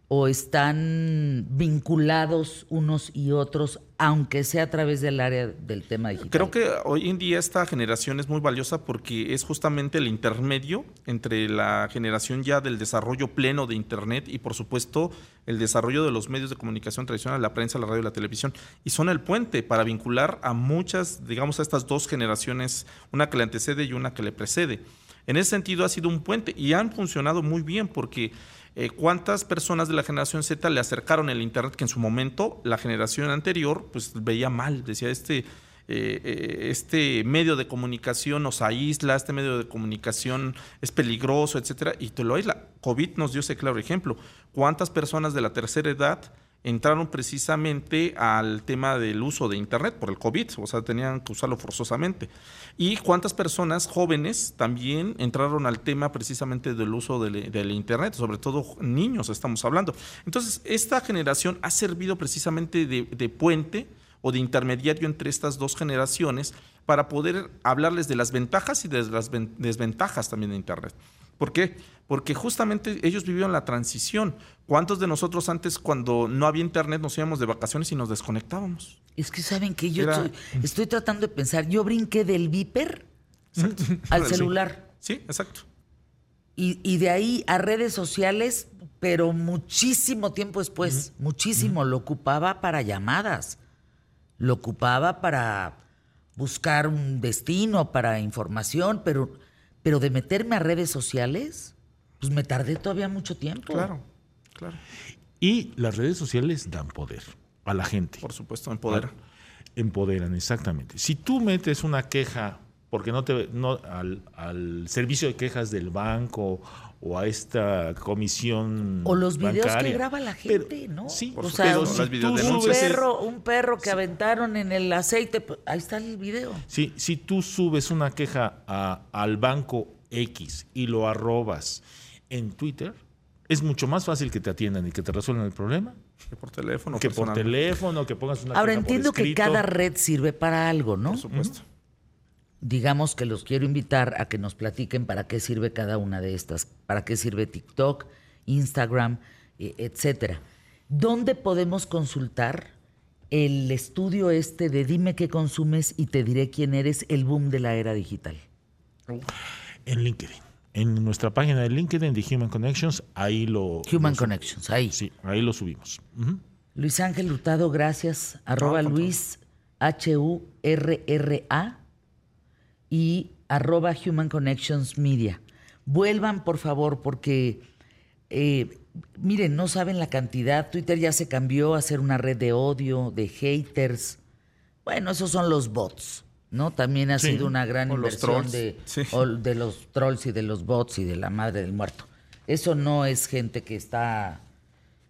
¿O están vinculados unos y otros, aunque sea a través del área del tema digital? Creo que hoy en día esta generación es muy valiosa porque es justamente el intermedio entre la generación ya del desarrollo pleno de Internet y por supuesto el desarrollo de los medios de comunicación tradicionales, la prensa, la radio y la televisión. Y son el puente para vincular a muchas, digamos, a estas dos generaciones, una que le antecede y una que le precede. En ese sentido ha sido un puente y han funcionado muy bien porque eh, cuántas personas de la generación Z le acercaron el Internet que en su momento la generación anterior pues veía mal, decía este, eh, eh, este medio de comunicación nos aísla, este medio de comunicación es peligroso, etcétera, y te lo aísla. COVID nos dio ese claro ejemplo. ¿Cuántas personas de la tercera edad entraron precisamente al tema del uso de Internet por el COVID, o sea, tenían que usarlo forzosamente. Y cuántas personas jóvenes también entraron al tema precisamente del uso del, del Internet, sobre todo niños estamos hablando. Entonces, esta generación ha servido precisamente de, de puente o de intermediario entre estas dos generaciones para poder hablarles de las ventajas y de las ven- desventajas también de Internet. ¿Por qué? Porque justamente ellos vivieron la transición. ¿Cuántos de nosotros antes, cuando no había internet, nos íbamos de vacaciones y nos desconectábamos? Es que saben que yo Era- estoy, estoy tratando de pensar, yo brinqué del Viper al celular Sí, exacto. y, y de ahí a redes sociales, pero muchísimo tiempo después, muchísimo, lo ocupaba para llamadas, lo ocupaba para buscar un destino, para información, pero, pero de meterme a redes sociales, pues me tardé todavía mucho tiempo. Claro, claro. Y las redes sociales dan poder a la gente. Por supuesto, en poder. Empoderan, exactamente. Si tú metes una queja porque no te no al, al servicio de quejas del banco o a esta comisión O los videos que graba la pero- gente, ¿no? Sí, o sea, pero si tú un perro, un perro que aventaron en el aceite, pues, ahí está el video. Sí, si tú subes una queja a- al banco X y lo arrobas en Twitter, es mucho más fácil que te atiendan y que te resuelvan el problema Que por teléfono. que por teléfono, que pongas una Ahora queja por entiendo que cada red sirve para algo, ¿no? Por supuesto. Digamos que los quiero invitar a que nos platiquen para qué sirve cada una de estas, para qué sirve TikTok, Instagram, e- etcétera. ¿Dónde podemos consultar el estudio este de dime qué consumes y te diré quién eres, el boom de la era digital? En LinkedIn. En nuestra página de LinkedIn de Human Connections, ahí lo... Human lo Connections, ahí. Sí, ahí lo subimos. Luis Ángel Hurtado, gracias. Arroba. Luis H-U-R-R-A. Y arroba Human Connections Media. Vuelvan, por favor, porque, eh, miren, no saben la cantidad. Twitter ya se cambió a ser una red de odio, de haters. Bueno, esos son los bots, ¿no? También ha Sí, sido una gran inversión de, sí. de los trolls y de los bots y de la madre del muerto. Eso no es gente que está...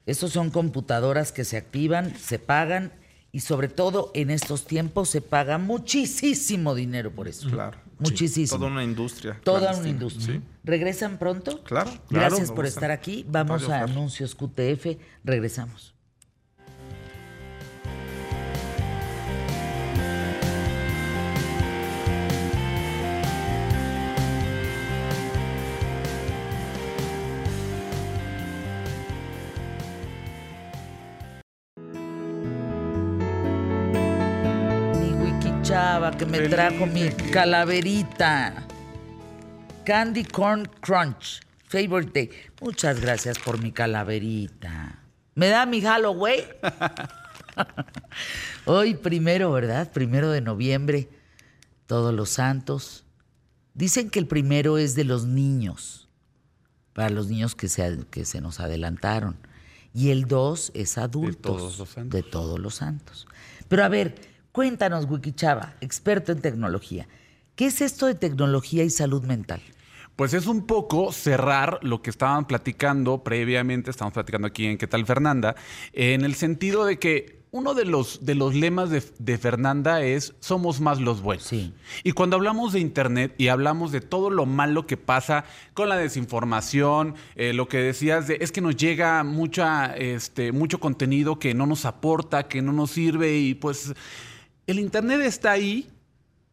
Esos son computadoras que se activan, se pagan y sobre todo en estos tiempos se paga muchísimo dinero por eso. Claro. Muchísimo. Toda una industria. Toda una industria. Sí. ¿Regresan pronto? Claro, Gracias claro, por estar aquí. Vamos a anuncios QTF. Regresamos. Chava que me trajo mi calaverita. Candy Corn Crunch. Favorite Day. Muchas gracias por mi calaverita. ¿Me da mi Halloween? Hoy primero, ¿verdad? Primero de noviembre. Todos los santos. Dicen que el primero es de los niños. Para los niños que se, que se nos adelantaron. Y el dos es adultos. todos los santos. De todos los santos. Pero a ver, cuéntanos, Wikichava, experto en tecnología. ¿Qué es esto de tecnología y salud mental? Pues es un poco cerrar lo que estaban platicando previamente, estamos platicando aquí en ¿Qué tal Fernanda? En el sentido de que uno de los, de los lemas de, de Fernanda es somos más los buenos. Sí. Y cuando hablamos de Internet y hablamos de todo lo malo que pasa con la desinformación, eh, lo que decías de es que nos llega mucha, este, mucho contenido que no nos aporta, que no nos sirve y pues el Internet está ahí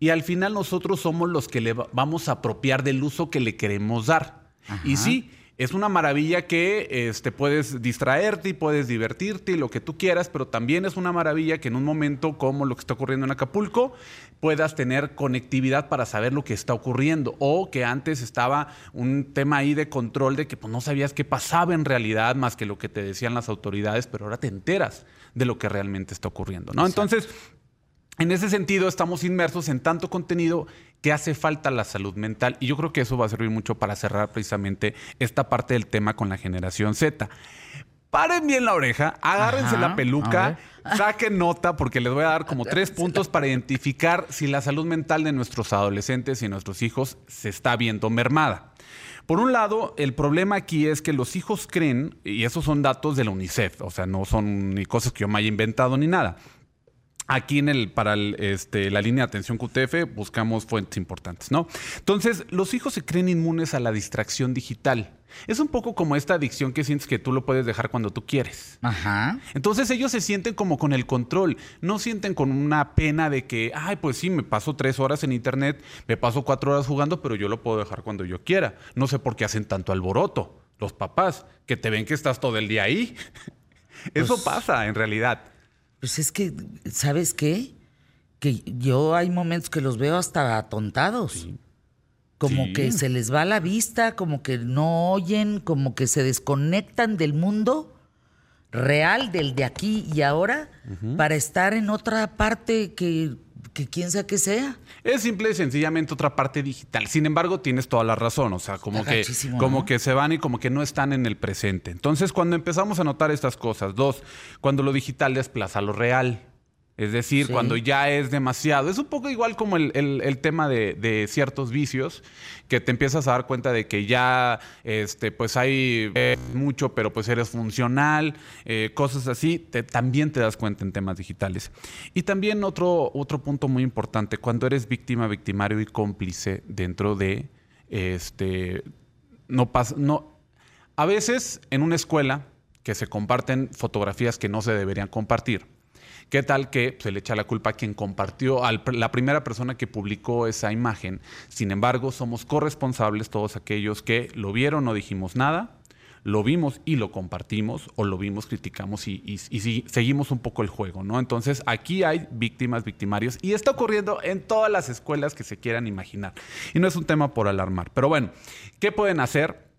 y al final nosotros somos los que le va- vamos a apropiar del uso que le queremos dar. Y sí, es una maravilla que este, puedes distraerte y puedes divertirte y lo que tú quieras, pero también es una maravilla que en un momento como lo que está ocurriendo en Acapulco puedas tener conectividad para saber lo que está ocurriendo o que antes estaba un tema ahí de control de que pues, no sabías qué pasaba en realidad más que lo que te decían las autoridades, pero ahora te enteras de lo que realmente está ocurriendo, ¿no? Entonces, en ese sentido, estamos inmersos en tanto contenido que hace falta la salud mental y yo creo que eso va a servir mucho para cerrar precisamente esta parte del tema con la generación Z. Paren bien la oreja, agárrense Ajá, la peluca, saquen nota porque les voy a dar como tres puntos para identificar si la salud mental de nuestros adolescentes y nuestros hijos se está viendo mermada. Por un lado, el problema aquí es que los hijos creen, y esos son datos de la UNICEF, o sea, no son ni cosas que yo me haya inventado ni nada. Aquí en el, para el, este, la línea de atención QTF buscamos fuentes importantes, ¿no? Entonces, los hijos se creen inmunes a la distracción digital. Es un poco como esta adicción que sientes que tú lo puedes dejar cuando tú quieres. Ajá. Entonces ellos se sienten como con el control, no sienten con una pena de que, ay, pues sí, me paso tres horas en internet, me paso cuatro horas jugando, pero yo lo puedo dejar cuando yo quiera. No sé por qué hacen tanto alboroto los papás, que te ven que estás todo el día ahí. Eso pasa en realidad. Pues es que, ¿sabes qué? Que yo hay momentos que los veo hasta atontados. Como Sí. que se les va la vista, como que no oyen, como que se desconectan del mundo real, del de aquí y ahora, para estar en otra parte que, que quién sabe qué sea. Es simple y sencillamente otra parte digital. Sin embargo, tienes toda la razón. O sea, como Está que, gachísimo, como ¿no? que se van y como que no están en el presente. Entonces, cuando empezamos a notar estas cosas, dos, cuando lo digital desplaza lo real. Es decir, Sí. cuando ya es demasiado. Es un poco igual como el, el- el tema de, de ciertos vicios, que te empiezas a dar cuenta de que ya este, pues hay eh, mucho, pero pues eres funcional, eh, cosas así, te- también te das cuenta en temas digitales. Y también otro, otro punto muy importante, cuando eres víctima, victimario y cómplice dentro de este no pasa, no. A veces en una escuela que se comparten fotografías que no se deberían compartir. ¿Qué tal que se le echa la culpa a quien compartió, a la primera persona que publicó esa imagen? Sin embargo, somos corresponsables todos aquellos que lo vieron, no dijimos nada, lo vimos y lo compartimos, o lo vimos, criticamos y, seguimos un poco el juego, ¿no? Entonces, aquí hay víctimas, victimarios, y está ocurriendo en todas las escuelas que se quieran imaginar. Y no es un tema por alarmar. Pero bueno, ¿qué pueden hacer?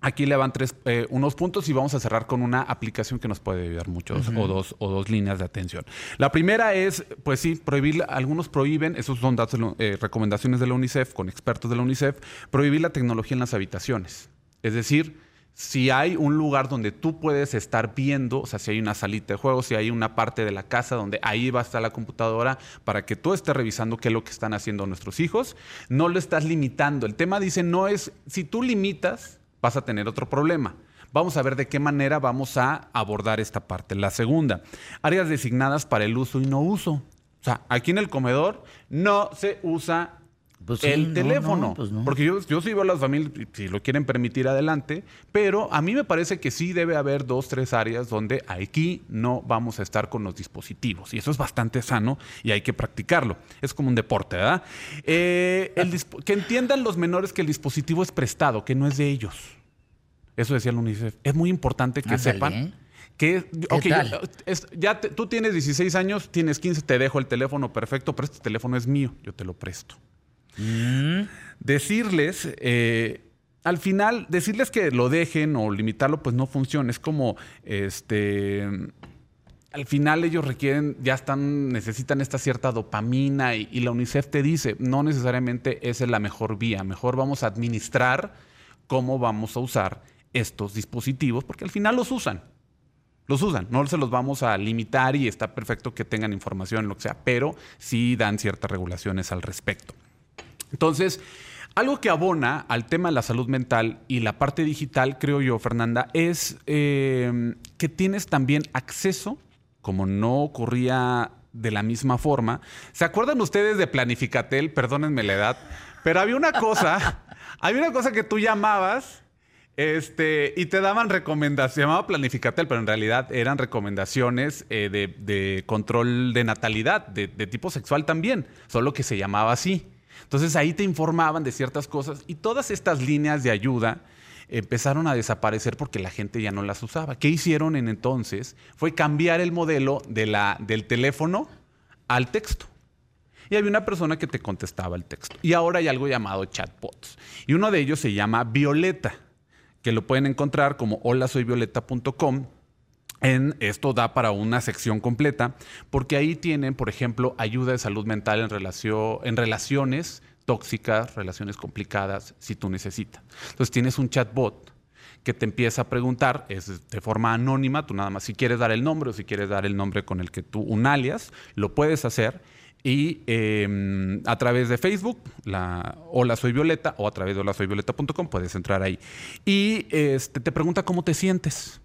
Aquí le van tres, eh, unos puntos y vamos a cerrar con una aplicación que nos puede ayudar mucho o, dos, o dos líneas de atención. La primera es, pues sí, prohibir, algunos prohíben, esos son datos, eh, recomendaciones de la UNICEF, con expertos de la UNICEF, prohibir la tecnología en las habitaciones. Es decir, si hay un lugar donde tú puedes estar viendo, o sea, si hay una salita de juegos, si hay una parte de la casa donde ahí va a estar la computadora para que tú estés revisando qué es lo que están haciendo nuestros hijos, no lo estás limitando. El tema dice, no es, si tú limitas, vas a tener otro problema. Vamos a ver de qué manera vamos a abordar esta parte. La segunda, áreas designadas para el uso y no uso. O sea, aquí en el comedor no se usa Pues el no, teléfono. no, pues no. Porque yo, yo sí veo a las familias, si lo quieren permitir adelante, pero a mí me parece que sí debe haber dos, tres áreas donde aquí no vamos a estar con los dispositivos. Y eso es bastante sano y hay que practicarlo. Es como un deporte, ¿verdad? Eh, el que entiendan los menores que el dispositivo es prestado, que no es de ellos. Eso decía la UNICEF. Es muy importante que sepan que, ok, yo- tal? es- ya te- tú tienes 16 años, tienes 15, te dejo el teléfono perfecto, pero este teléfono es mío, yo te lo presto. Decirles, eh, al final, decirles que lo dejen o limitarlo, pues no funciona. Es como, este, al final ellos requieren, ya están, necesitan esta cierta dopamina y, y la UNICEF te dice, no necesariamente esa es la mejor vía, mejor vamos a administrar cómo vamos a usar estos dispositivos, porque al final los usan. Los usan, no se los vamos a limitar y está perfecto que tengan información, lo que sea, pero sí dan ciertas regulaciones al respecto. Entonces, algo que abona al tema de la salud mental y la parte digital, creo yo, Fernanda, es eh, que tienes también acceso, como no ocurría de la misma forma. ¿Se acuerdan ustedes de Planificatel? Perdónenme la edad, pero había una cosa, había una cosa que tú llamabas este, y te daban recomendaciones, se llamaba Planificatel, pero en realidad eran recomendaciones eh, de, de control de natalidad, de, de tipo sexual también, solo que se llamaba así. Entonces ahí te informaban de ciertas cosas y todas estas líneas de ayuda empezaron a desaparecer porque la gente ya no las usaba. ¿Qué hicieron en entonces? Fue cambiar el modelo de la, del teléfono al texto. Y había una persona que te contestaba el texto. Y ahora hay algo llamado chatbots. Y uno de ellos se llama Violeta, que lo pueden encontrar como holasoyvioleta.com. En esto da para una sección completa, porque ahí tienen, por ejemplo, ayuda de salud mental en, relación, en relaciones tóxicas, relaciones complicadas, si tú necesitas. Entonces tienes un chatbot que te empieza a preguntar, es de forma anónima, tú nada más si quieres dar el nombre o si quieres dar el nombre con el que tú, un alias, lo puedes hacer y eh, a través de Facebook, la Hola Soy Violeta o a través de holasoyvioleta.com puedes entrar ahí. Y este, te pregunta cómo te sientes.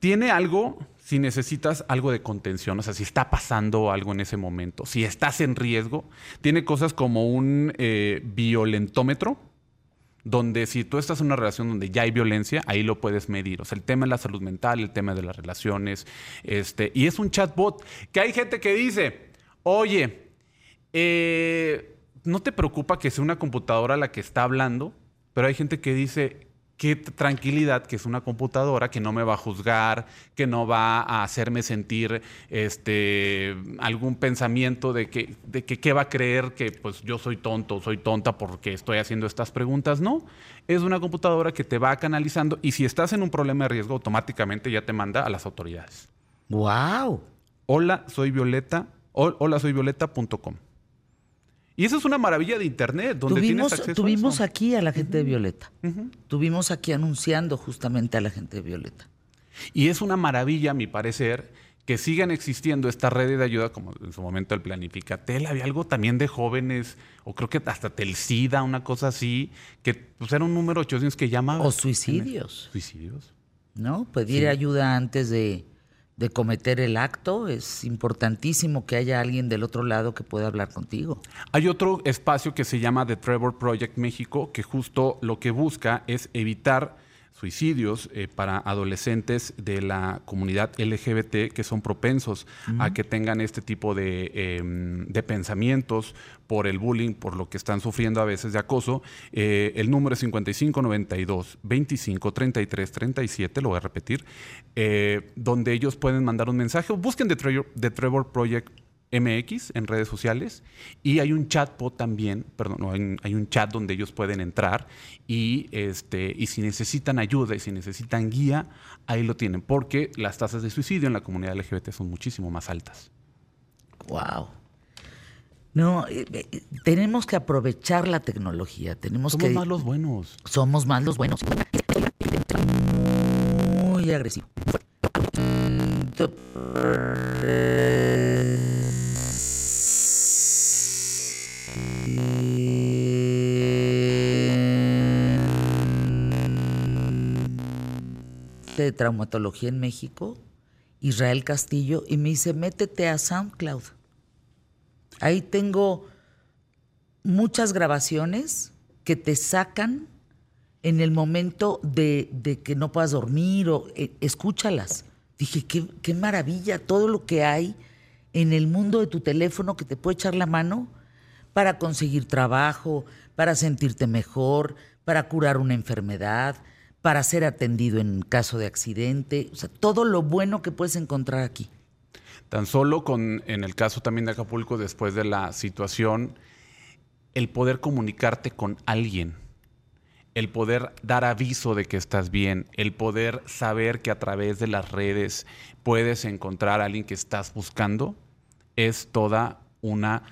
Tiene algo, si necesitas algo de contención, o sea, si está pasando algo en ese momento, si estás en riesgo, tiene cosas como un eh, violentómetro, donde si tú estás en una relación donde ya hay violencia, ahí lo puedes medir. O sea, el tema de la salud mental, el tema de las relaciones, este, y es un chatbot que hay gente que dice, oye, eh, no te preocupa que sea una computadora la que está hablando, pero hay gente que dice, qué tranquilidad que es una computadora que no me va a juzgar, que no va a hacerme sentir este, algún pensamiento de que, de que qué va a creer que pues yo soy tonto, soy tonta porque estoy haciendo estas preguntas. No, es una computadora que te va canalizando y si estás en un problema de riesgo, automáticamente ya te manda a las autoridades. ¡Wow! Hola, soy Violeta, hol- hola, soy violeta.com. Y eso es una maravilla de internet, donde Tuvimos, tienes acceso tuvimos a aquí a la gente de Violeta. Tuvimos aquí anunciando justamente a la gente de Violeta. Y es una maravilla, a mi parecer, que sigan existiendo estas redes de ayuda, como en su momento el Planificatel, había algo también de jóvenes, o creo que hasta Telcida, una cosa así, que pues, era un número 800 que llamaba. O suicidios, Suicidios. ¿no? Pedir ayuda antes de, de cometer el acto. Es importantísimo que haya alguien del otro lado que pueda hablar contigo. Hay otro espacio que se llama The Trevor Project México, que justo lo que busca es evitar suicidios eh, para adolescentes de la comunidad LGBT que son propensos a que tengan este tipo de, eh, de pensamientos por el bullying, por lo que están sufriendo a veces de acoso. Eh, el número es 5592 25 33 37, lo voy a repetir, eh, donde ellos pueden mandar un mensaje o busquen The Trevor, The Trevor Project MX en redes sociales y hay un chatbot también, perdón, no, hay, un- hay un chat donde ellos pueden entrar y, este, y si necesitan ayuda y si necesitan guía, ahí lo tienen, porque las tasas de suicidio en la comunidad LGBT son muchísimo más altas. Wow. No, eh, eh, tenemos que aprovechar la tecnología. Tenemos Somos que. más los buenos. Somos más los buenos. Muy agresivo. De traumatología en México, Israel Castillo, y me dice, métete a SoundCloud. Ahí tengo muchas grabaciones que te sacan en el momento de, de que no puedas dormir o eh, escúchalas. Dije, qué, qué maravilla todo lo que hay en el mundo de tu teléfono que te puede echar la mano para conseguir trabajo, para sentirte mejor, para curar una enfermedad, para ser atendido en caso de accidente. O sea, todo lo bueno que puedes encontrar aquí. Tan solo con, en el caso también de Acapulco, después de la situación, el poder comunicarte con alguien, el poder dar aviso de que estás bien, el poder saber que a través de las redes puedes encontrar a alguien que estás buscando, es toda una...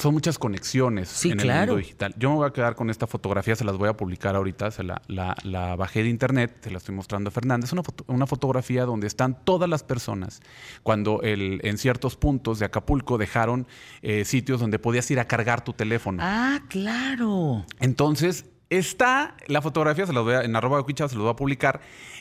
Son muchas conexiones Sí, en claro. el mundo digital. Yo me voy a quedar con esta fotografía, se las voy a publicar ahorita, se la, la- la bajé de internet, se la estoy mostrando a Fernández. Es una, foto- una fotografía donde están todas las personas cuando el- en ciertos puntos de Acapulco dejaron eh, sitios donde podías ir a cargar tu teléfono. Ah, claro. Entonces, está la fotografía, se las voy a, en arroba cuicha se los voy a publicar.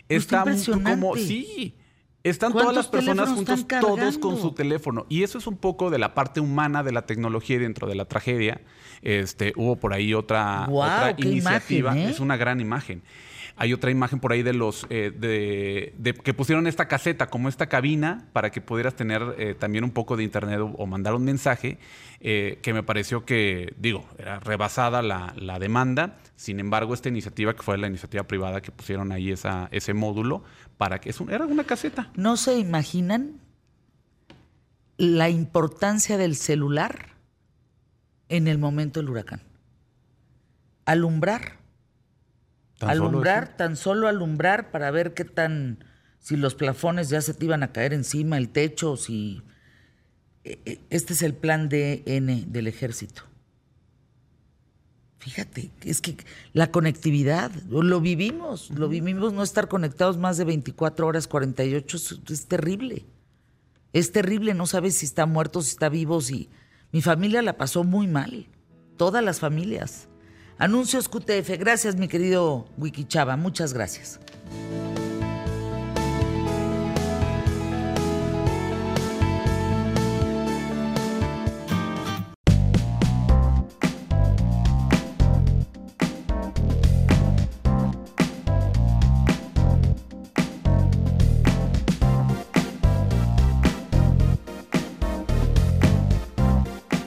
Está mu- impresionante. como, sí. Están todas las ¿Cuántos personas juntos, todos con su teléfono. Y eso es un poco de la parte humana de la tecnología y dentro de la tragedia. Este, hubo por ahí otra, otra iniciativa. imagen, ¿eh? Es una gran imagen. Hay otra imagen por ahí de los eh, de, que pusieron esta caseta como esta cabina para que pudieras tener eh, también un poco de internet o, o mandar un mensaje eh, que me pareció que digo era rebasada la, la demanda. Sin embargo, esta iniciativa que fue la iniciativa privada que pusieron ahí esa, ese módulo para que es un- era una caseta. ¿No se imaginan la importancia del celular en el momento del huracán? Alumbrar. Tan alumbrar, tan solo alumbrar para ver qué tan. Si los plafones ya se te iban a caer encima, el techo, si. e- e- Este es el plan DN del ejército. Fíjate, es que la conectividad, lo vivimos, lo vivimos, no estar conectados más de 24 horas, 48, es, es terrible. Es terrible, no sabes si está muerto, si está vivo, si... Mi familia la pasó muy mal, todas las familias. Anuncios QTF, gracias mi querido Wikichava, muchas gracias.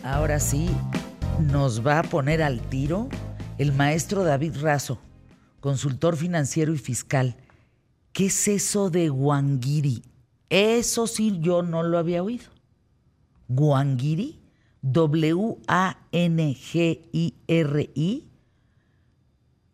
Ahora sí, nos va a poner al tiro el maestro David Razo, consultor financiero y fiscal. ¿Qué es eso de Guangiri? Eso sí yo no lo había oído. Guangiri, W-A-N-G-I-R-I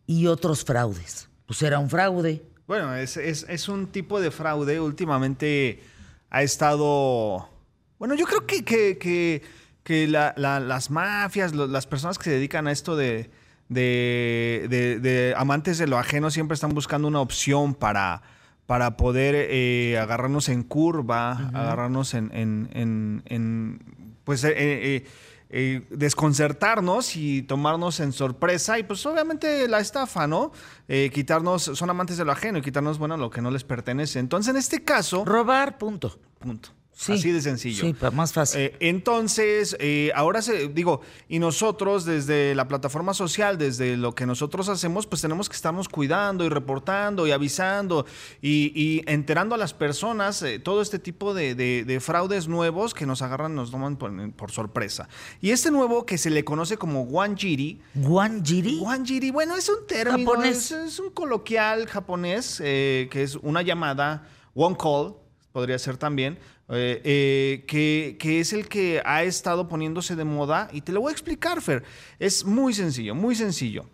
y otros fraudes. Pues era un fraude. Bueno, es, es- es un tipo de fraude. Últimamente ha estado. Bueno, yo creo que, que- que- que la- la- las mafias, las personas que se dedican a esto de, de- de- de amantes de lo ajeno siempre están buscando una opción para, para poder eh, agarrarnos en curva, agarrarnos en, en- en- en, pues eh, eh, desconcertarnos y tomarnos en sorpresa y pues obviamente la estafa, ¿no? Quitarnos, son amantes de lo ajeno y quitarnos, bueno, lo que no les pertenece. Entonces, en este caso, Robar, punto. punto. Sí. Así de sencillo. Sí, más fácil. Eh, entonces, eh, ahora se, digo, y nosotros desde la plataforma social, desde lo que nosotros hacemos, pues tenemos que estarnos cuidando y reportando y avisando y, y enterando a las personas eh, todo este tipo de, de- de fraudes nuevos que nos agarran, nos toman por, por sorpresa. Y este nuevo que se le conoce como Wanjiri, Guanjiri. Wanjiri, bueno, es un término, Japonés. es, es un coloquial japonés, que es una llamada, one call, podría ser también, eh, eh, que, que es el que ha estado poniéndose de moda. Y te lo voy a explicar, Fer. Es muy sencillo, muy sencillo.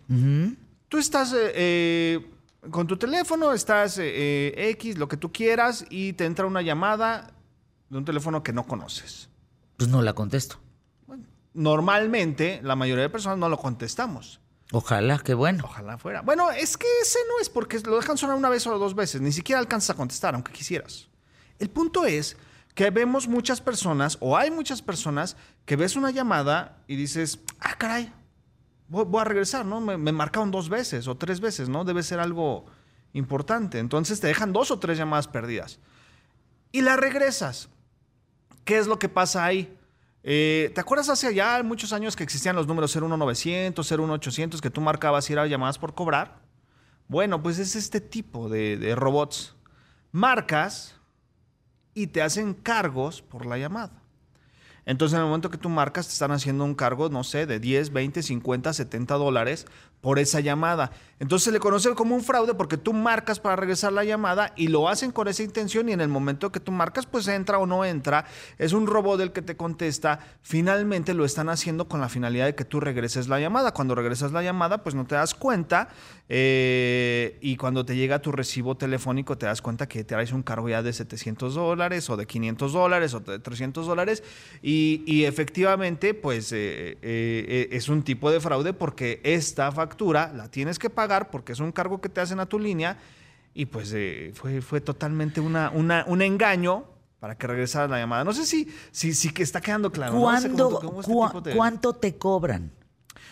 Tú estás eh, eh, con tu teléfono, estás X, lo que tú quieras, y te entra una llamada de un teléfono que no conoces. Pues no la contesto. Normalmente, la mayoría de personas no lo contestamos. Ojalá, qué bueno. Ojalá fuera. Bueno, es que ese no es porque lo dejan sonar una vez o dos veces. Ni siquiera alcanzas a contestar, aunque quisieras. El punto es que vemos muchas personas, o hay muchas personas, que ves una llamada y dices, ah, caray, voy, a regresar, ¿no? Me, me marcaron dos veces o tres veces, ¿no? Debe ser algo importante. Entonces te dejan dos o tres llamadas perdidas. Y la regresas. ¿Qué es lo que pasa ahí? Eh, ¿Te acuerdas hace ya muchos años que existían los números 01900, 01800 que tú marcabas y eran llamadas por cobrar? Bueno, pues es este tipo de robots. Marcas y te hacen cargos por la llamada. Entonces, en el momento que tú marcas, te están haciendo un cargo, no sé, de 10, 20, 50, 70 dólares por esa llamada. Entonces, se le conoce como un fraude porque tú marcas para regresar la llamada y lo hacen con esa intención y en el momento que tú marcas, pues entra o no entra. Es un robot el que te contesta. Finalmente lo están haciendo con la finalidad de que tú regreses la llamada. Cuando regresas la llamada, pues no te das cuenta eh, y cuando te llega tu recibo telefónico, te das cuenta que te traes un cargo ya de 700 dólares o de 500 dólares o de 300 dólares y, efectivamente, pues eh, eh, es un tipo de fraude porque esta la tienes que pagar porque es un cargo que te hacen a tu línea y pues eh, fue, fue totalmente una, una- un engaño para que regresara la llamada. No sé si, si, si que está quedando claro. ¿Cuándo, cómo este ¿Cuánto te cobran?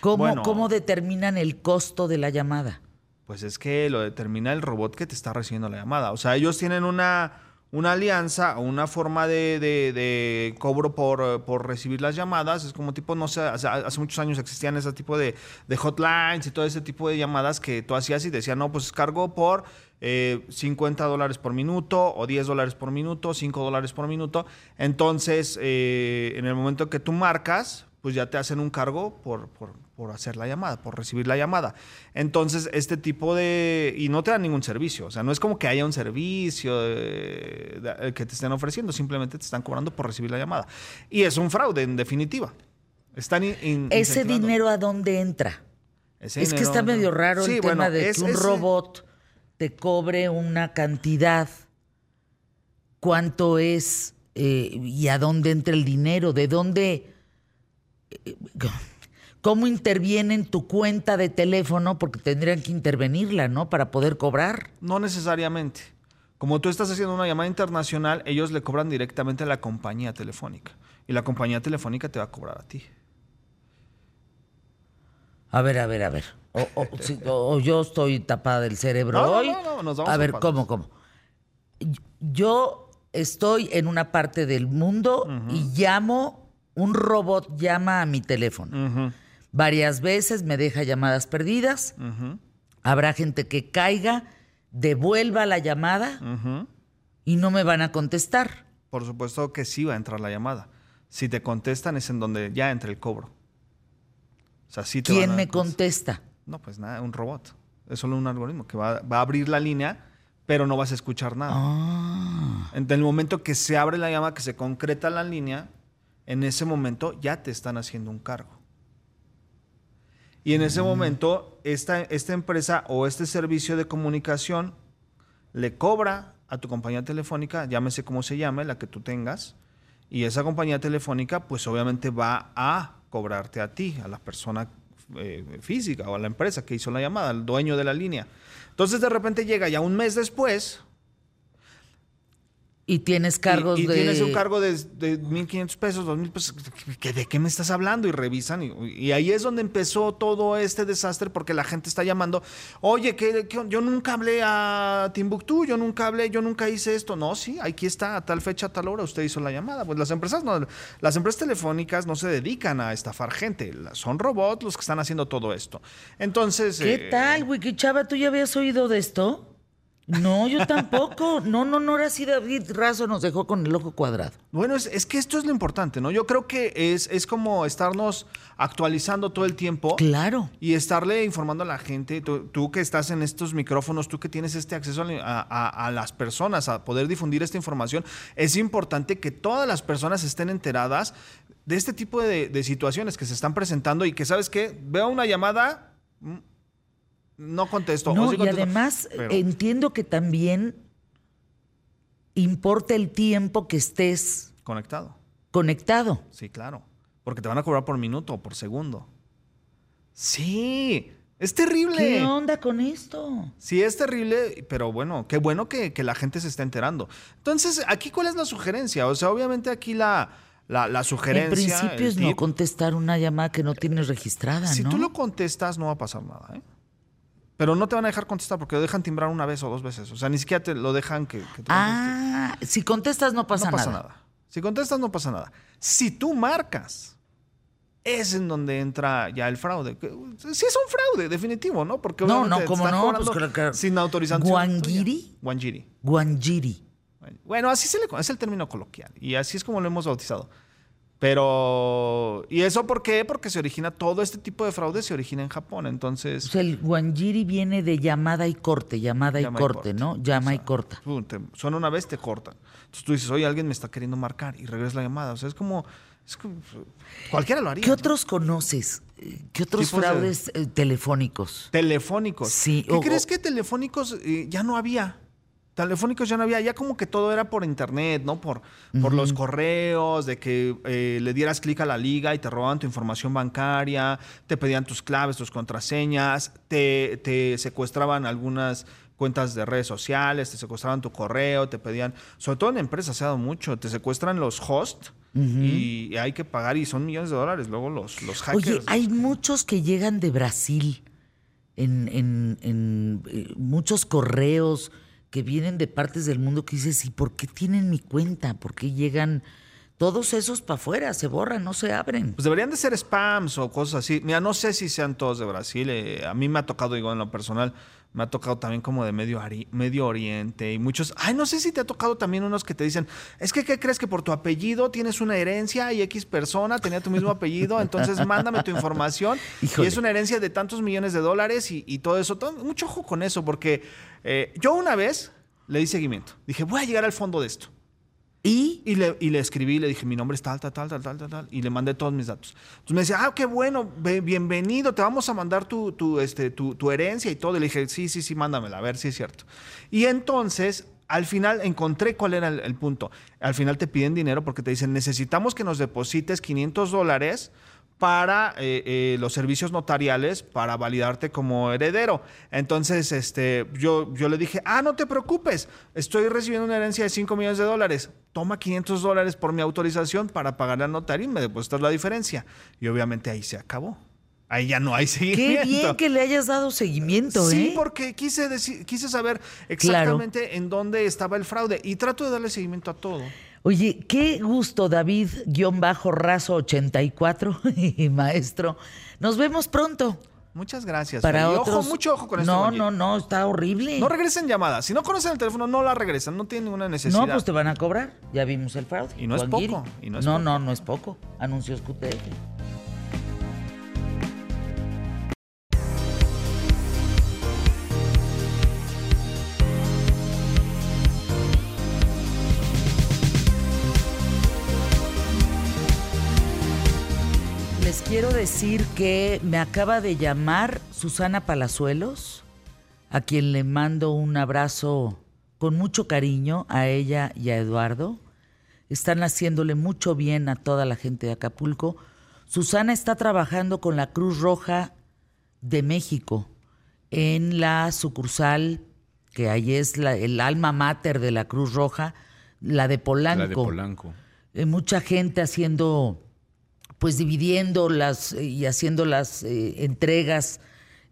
¿Cómo, Bueno. ¿Cómo determinan el costo de la llamada? Pues es que lo determina el robot que te está recibiendo la llamada. O sea, ellos tienen una, una alianza o una forma de, cobro por, eh, por recibir las llamadas. Es como tipo, no sé, hace, hace muchos años existían ese tipo de, hotlines y todo ese tipo de llamadas que tú hacías y decían, no, pues cargo por eh, 50 dólares por minuto o 10 dólares por minuto, 5 dólares por minuto. Entonces, eh, en el momento que tú marcas, pues ya te hacen un cargo por, por hacer la llamada, por recibir la llamada. Entonces, este tipo de... Y no te dan ningún servicio. O sea, no es como que haya un servicio de- de- que te estén ofreciendo, simplemente te están cobrando por recibir la llamada. Y es un fraude, en definitiva. Están in- in- ¿Ese dinero a dónde entra? Ese es que está medio raro Sí, el bueno, tema de es- que un ese- robot te cobre una cantidad. ¿Cuánto es eh, y a dónde entra el dinero? ¿De dónde? eh, ¿Cómo interviene en tu cuenta de teléfono? Porque tendrían que intervenirla, ¿no? Para poder cobrar. No necesariamente. Como tú estás haciendo una llamada internacional, ellos le cobran directamente a la compañía telefónica. Y la compañía telefónica te va a cobrar a ti. A ver, a ver, a ver. O, o- sí, o- o yo estoy tapada del cerebro No, no, hoy. no, no, nos vamos a a ver. ¿cómo, cómo? Yo estoy en una parte del mundo y llamo, un robot llama a mi teléfono. Varias veces me deja llamadas perdidas. Habrá gente que caiga, devuelva la llamada y no me van a contestar. Por supuesto que sí va a entrar la llamada. Si te contestan es en donde ya entra el cobro. O sea, sí te ¿Quién van a me contesta? No, pues nada, un robot. Es solo un algoritmo que va, va a abrir la línea, pero no vas a escuchar nada. Ah. En el momento que se abre la llamada, que se concreta la línea, en ese momento ya te están haciendo un cargo. Y en ese momento, esta, esta empresa o este servicio de comunicación le cobra a tu compañía telefónica, llámese como se llame, la que tú tengas, y esa compañía telefónica, pues obviamente va a cobrarte a ti, a la persona eh, física o a la empresa que hizo la llamada, al dueño de la línea. Entonces de repente llega ya un mes después, Y tienes cargos y, y de... tienes un cargo de, de 1.500 pesos, 2.000 pesos. ¿qué- ¿De qué me estás hablando? Y revisan. Y, y ahí es donde empezó todo este desastre porque la gente está llamando. Oye, que yo nunca hablé a Timbuktu, yo nunca hablé, yo nunca hice esto. No, sí, aquí está, a tal fecha, a tal hora, usted hizo la llamada. Pues las empresas no, las empresas telefónicas no se dedican a estafar gente. Son robots los que están haciendo todo esto. Entonces. ¿Qué eh, tal, Wiki Chava? ¿Tú ya habías oído de esto? No, yo tampoco. No, no, no, ahora sí David Razo nos dejó con el ojo cuadrado. Bueno, es, es que esto es lo importante, ¿no? Yo creo que es, es como estarnos actualizando todo el tiempo. Claro. Y estarle informando a la gente, tú, tú que estás en estos micrófonos, tú que tienes este acceso a, a- a las personas, a poder difundir esta información, es importante que todas las personas estén enteradas de este tipo de, de situaciones que se están presentando y que, ¿sabes qué? Veo una llamada, mm, no contesto. No, sí y además pero- entiendo que también importa el tiempo que estés Conectado. conectado. Sí, claro. Porque te van a cobrar por minuto o por segundo. Sí, es terrible. ¿Qué onda con esto? Sí, es terrible, pero bueno, qué bueno que, que la gente se está enterando. Entonces, aquí, ¿cuál es la sugerencia? O sea, obviamente aquí la, la, la En sugerencia. principio el es no contestar una llamada que no tienes registrada, Si ¿no? tú lo contestas, no va a pasar nada, ¿eh? Pero no te van a dejar contestar porque lo dejan timbrar una vez o dos veces. O sea, ni siquiera te lo dejan que, que contestes. Ah, si contestas no pasa, no pasa nada. nada. Si contestas, no pasa nada. Si tú marcas, es en donde entra ya el fraude. Sí es un fraude, definitivo, ¿no? Porque No, no, te ¿cómo están no? Pues claro que- sin autorización. ¿Guanguiri? tuya. Guanguiri. Guanjiri. Bueno, así se le es el término coloquial y así es como lo hemos bautizado. Pero ¿y eso por qué? Porque se origina todo este tipo de fraude se origina en Japón, O entonces sea, el guanjiri viene de llamada y corte, llamada y Llama y corte, corte. ¿no? Llama y corta. te- suena una vez te cortan. Entonces tú dices, "Oye, alguien me está queriendo marcar" y regresas la llamada, o sea, es como es como- cualquiera lo haría. ¿Qué ¿no? otros conoces? ¿Qué otros fraudes eh, telefónicos? Telefónicos. Sí, ¿Qué o- crees o- que telefónicos eh, ya no había? Telefónicos ya no había, ya como que todo era por internet, ¿no? Por, por los correos, de que eh, le dieras clic a la liga y te robaban tu información bancaria, te pedían tus claves, tus contraseñas, te, te secuestraban algunas cuentas de redes sociales, te secuestraban tu correo, te pedían, sobre todo en empresas se ha dado mucho, te secuestran los hosts y hay que pagar y son millones de dólares luego los, los hackers. Oye, hay muchos que llegan de Brasil, en, en- en, eh, muchos correos que vienen de partes del mundo que dices, ¿y por qué tienen mi cuenta? ¿Por qué llegan todos esos para afuera? Se borran, no se abren. Pues deberían de ser spams o cosas así. Mira, no sé si sean todos de Brasil. eh, a mí me ha tocado, igual en lo personal, me ha tocado también como de Medio, Ari- Medio Oriente y muchos. Ay, no sé si te ha tocado también unos que te dicen, es que, ¿qué crees que por tu apellido tienes una herencia y X persona tenía tu mismo apellido? Entonces mándame tu información. Híjole. Y es una herencia de tantos millones de dólares y, y todo eso. Todo- mucho ojo con eso, porque eh, yo una vez le di seguimiento. Dije, voy a llegar al fondo de esto. Y le, escribí, le dije, mi nombre es tal, tal, tal, tal, tal, tal, tal, y le mandé todos mis datos. Entonces me decía, ah, qué bueno, ve- bienvenido, te vamos a mandar este, tu herencia y todo. Y le dije, sí, sí, sí, mándamela, a ver si es cierto. Y entonces, al final, encontré cuál era el, el punto. Al final te piden dinero porque te dicen, necesitamos que nos deposites 500 dólares para eh, eh, los servicios notariales para validarte como heredero. Entonces, este, yo, yo le dije, ah, no te preocupes, estoy recibiendo una herencia de 5 millones de dólares. Toma 500 dólares por mi autorización para pagarle al notario y me depositas la diferencia. Y obviamente ahí se acabó. Ahí ya no hay seguimiento. qué bien que le hayas dado seguimiento, Sí, ¿eh? porque quise, decir, quise saber exactamente en dónde estaba el fraude y trato de darle seguimiento a todo. Oye, qué gusto, David-Razo84, maestro. Nos vemos pronto. Muchas gracias. Para. Y otros. ojo, mucho ojo con esto. No, no, no, está horrible. No regresen llamadas. Si no conocen el teléfono, no la regresan. No tienen ninguna necesidad. No, pues te van a cobrar. Ya vimos el fraude. Y no es poco, y no es no, poco. no, no es poco. Anuncios QTF. Decir que me acaba de llamar Susana Palazuelos, a quien le mando un abrazo con mucho cariño a ella y a Eduardo. Están haciéndole mucho bien a toda la gente de Acapulco. Susana está trabajando con la Cruz Roja de México en la sucursal, que ahí es la- el alma mater de la Cruz Roja, la de Polanco La de Polanco. eh, mucha gente haciendo, pues dividiendo las eh, y haciendo las eh, entregas.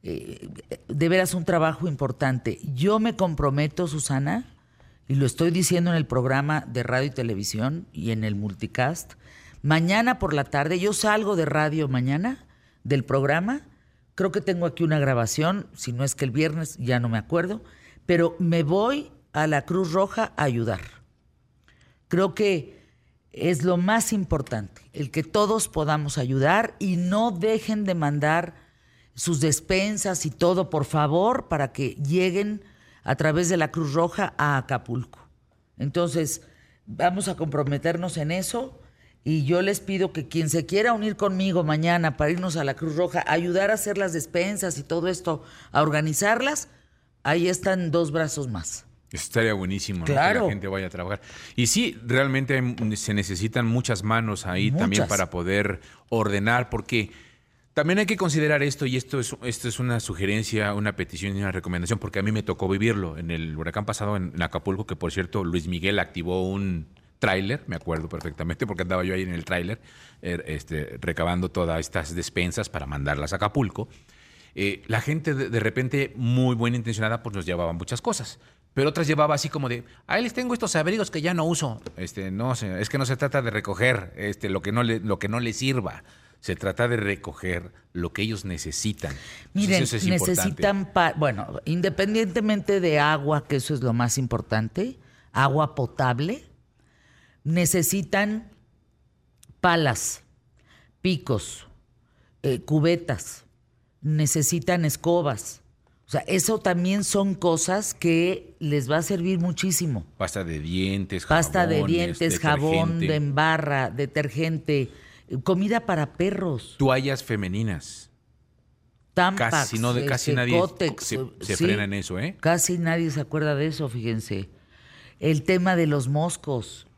eh, de veras un trabajo importante. Yo me comprometo, Susana, y lo estoy diciendo en el programa de radio y televisión y en el multicast, mañana por la tarde, yo salgo de radio mañana del programa, creo que tengo aquí una grabación, si no es que el viernes, ya no me acuerdo, pero me voy a la Cruz Roja a ayudar. Creo que es lo más importante, el que todos podamos ayudar y no dejen de mandar sus despensas y todo, por favor, para que lleguen a través de la Cruz Roja a Acapulco. Entonces, vamos a comprometernos en eso y yo les pido que quien se quiera unir conmigo mañana para irnos a la Cruz Roja, ayudar a hacer las despensas y todo esto, a organizarlas, ahí están dos brazos más. Estaría buenísimo. Que la gente vaya a trabajar. Y sí, realmente hay- se necesitan muchas manos ahí también para poder ordenar, porque también hay que considerar esto, y esto es, esto es una sugerencia, una petición y una recomendación, porque a mí me tocó vivirlo en el huracán pasado en, en Acapulco, que por cierto Luis Miguel activó un tráiler, me acuerdo perfectamente, porque andaba yo ahí en el tráiler, er, este, recabando todas estas despensas para mandarlas a Acapulco. Eh, la gente de, de repente muy buena intencionada pues nos llevaba muchas cosas. Pero otras llevaba así como de, ahí les tengo estos abrigos que ya no uso. Este, no, señor, es que no se trata de recoger este, lo, que no le, lo que no les sirva. Se trata de recoger lo que ellos necesitan. Miren, eso es necesitan, pa- bueno, independientemente de agua, que eso es lo más importante, agua potable, necesitan palas, picos, eh, cubetas, necesitan escobas. O sea, eso también son cosas que les va a servir muchísimo. Pasta de dientes, Pasta de jabones, dientes, jabón detergente, de embarra, detergente, eh, comida para perros, Toallas femeninas. Tampax, Casi, no, de, casi este, nadie se, se sí. frena en eso, ¿eh? Casi nadie se acuerda de eso, fíjense. El tema de los moscos.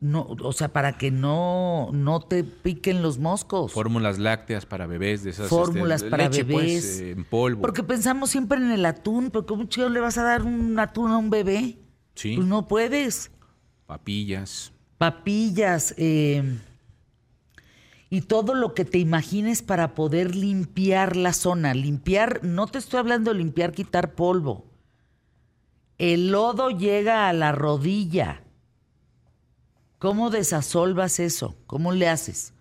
No, o sea, para que no, no te piquen los moscos. Fórmulas lácteas para bebés, de esas. este, Fórmulas para leche, pues, bebés. eh, en polvo. Porque pensamos siempre en el atún, pero ¿cómo chido le vas a dar un atún a un bebé? Sí. Pues no puedes. Papillas. Papillas, eh, y todo lo que te imagines para poder limpiar la zona. Limpiar, no te estoy hablando de limpiar, quitar polvo. El lodo llega a la rodilla. ¿Cómo desasolvas eso? ¿Cómo le haces?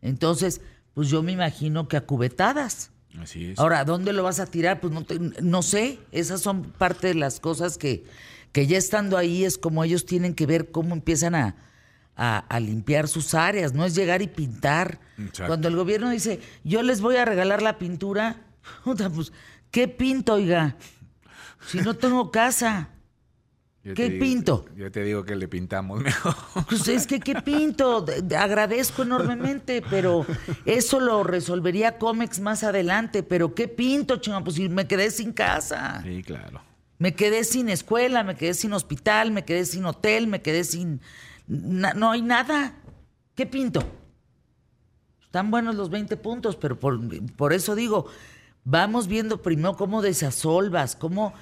Entonces, pues yo me imagino que a cubetadas. Así es. Ahora, ¿dónde lo vas a tirar? Pues no, te- no sé. Esas son parte de las cosas que, que ya estando ahí es como ellos tienen que ver cómo empiezan a, a- a limpiar sus áreas. No es llegar y pintar. Exacto. Cuando el gobierno dice, yo les voy a regalar la pintura, pues, ¿qué pinto, oiga? Si no tengo casa. Yo ¿qué digo- pinto? Yo te digo que le pintamos mejor. Pues es que qué pinto, De- de- agradezco enormemente, pero eso lo resolvería Comex más adelante. Pero qué pinto, chingón, pues si me quedé sin casa, Sí, claro. me quedé sin escuela, me quedé sin hospital, me quedé sin hotel, me quedé sin... na- no hay nada. ¿Qué pinto? Están buenos los 20 puntos, pero por, por eso digo, vamos viendo primero cómo desasolvas, cómo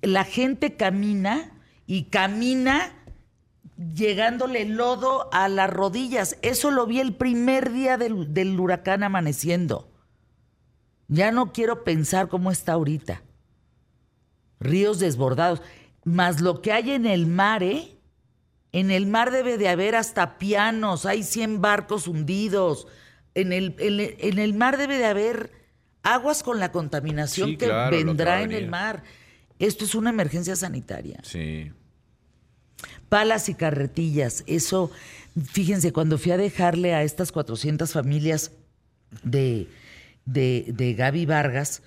la gente camina y camina llegándole lodo a las rodillas. Eso lo vi el primer día del, del huracán amaneciendo. Ya no quiero pensar cómo está ahorita. Ríos desbordados. Más lo que hay en el mar, ¿eh? En el mar debe de haber hasta pianos, hay 100 barcos hundidos. En el, en en el mar debe de haber aguas con la contaminación Sí, que claro, vendrá en el mar. Esto es una emergencia sanitaria. Sí. Palas y carretillas, eso, fíjense, cuando fui a dejarle a estas 400 familias de, de, de Gaby Vargas,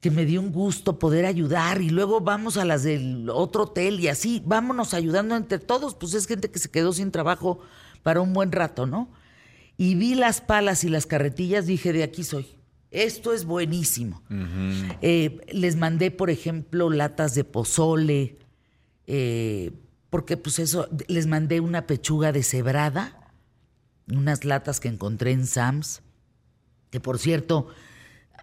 que me dio un gusto poder ayudar y luego vamos a las del otro hotel y así, vámonos ayudando entre todos, pues es gente que se quedó sin trabajo para un buen rato, ¿no? Y vi las palas y las carretillas, dije, de aquí soy. Esto es buenísimo. Eh, les mandé, por ejemplo, latas de pozole, eh, porque pues eso, les mandé una pechuga deshebrada, unas latas que encontré en Sam's, que por cierto,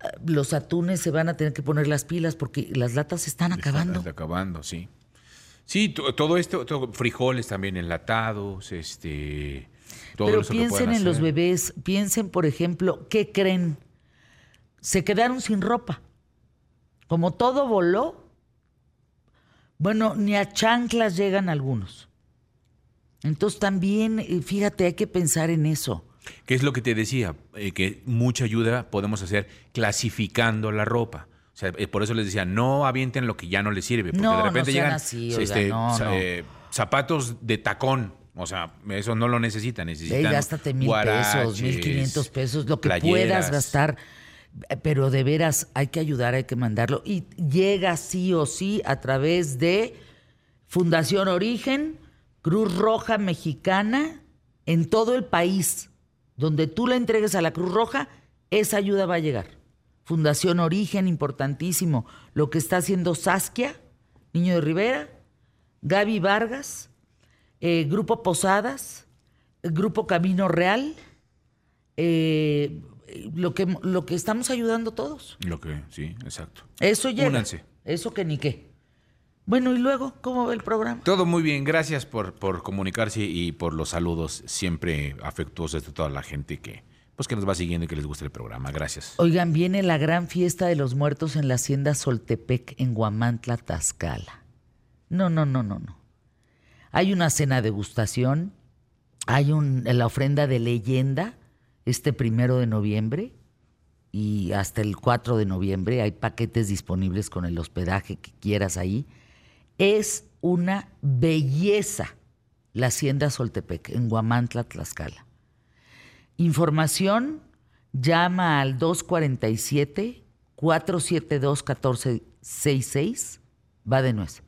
ah, los atunes se van a tener que poner las pilas porque las latas se están acabando. Está acabando, sí. Sí, to- todo esto, todo- frijoles también enlatados, este. Todo Pero piensen en los bebés, piensen, por ejemplo, ¿qué creen? Se quedaron sin ropa. Como todo voló, bueno, ni a chanclas llegan algunos. Entonces también, eh, fíjate, hay que pensar en eso. ¿Qué es lo que te decía? Eh, que mucha ayuda podemos hacer clasificando la ropa. O sea, eh, por eso les decía, no avienten lo que ya no les sirve. Porque No, de repente llegan así, este, oiga, no, za- no. eh, zapatos de tacón. O sea, eso no lo necesitan. Necesitan gástate mil pesos, mil quinientos pesos, lo que playeras. puedas gastar. Pero de veras hay que ayudar, hay que mandarlo. Y llega sí o sí a través de Fundación Origen, Cruz Roja Mexicana, en todo el país. Donde tú la entregues a la Cruz Roja, esa ayuda va a llegar. Fundación Origen, importantísimo. Lo que está haciendo Saskia, Niño de Rivera, Gaby Vargas, eh, Grupo Posadas, Grupo Camino Real, eh, lo, que, lo que estamos ayudando todos. Lo que, sí, exacto. Eso llega. Únanse. Eso que ni qué. Bueno, y luego, ¿cómo va el programa? Todo muy bien, gracias por, por comunicarse y por los saludos siempre afectuosos de toda la gente que, pues, que nos va siguiendo y que les gusta el programa. Gracias. Oigan, viene la gran fiesta de los muertos en la hacienda Soltepec en Guamantla, Tlaxcala. No, no, no, no, no. Hay una cena degustación, hay un, la ofrenda de leyenda este primero de noviembre y hasta el 4 de noviembre hay paquetes disponibles con el hospedaje que quieras ahí. Es una belleza la hacienda Soltepec en Guamantla, Tlaxcala. Información, llama al 247-472-1466. Va de nuez.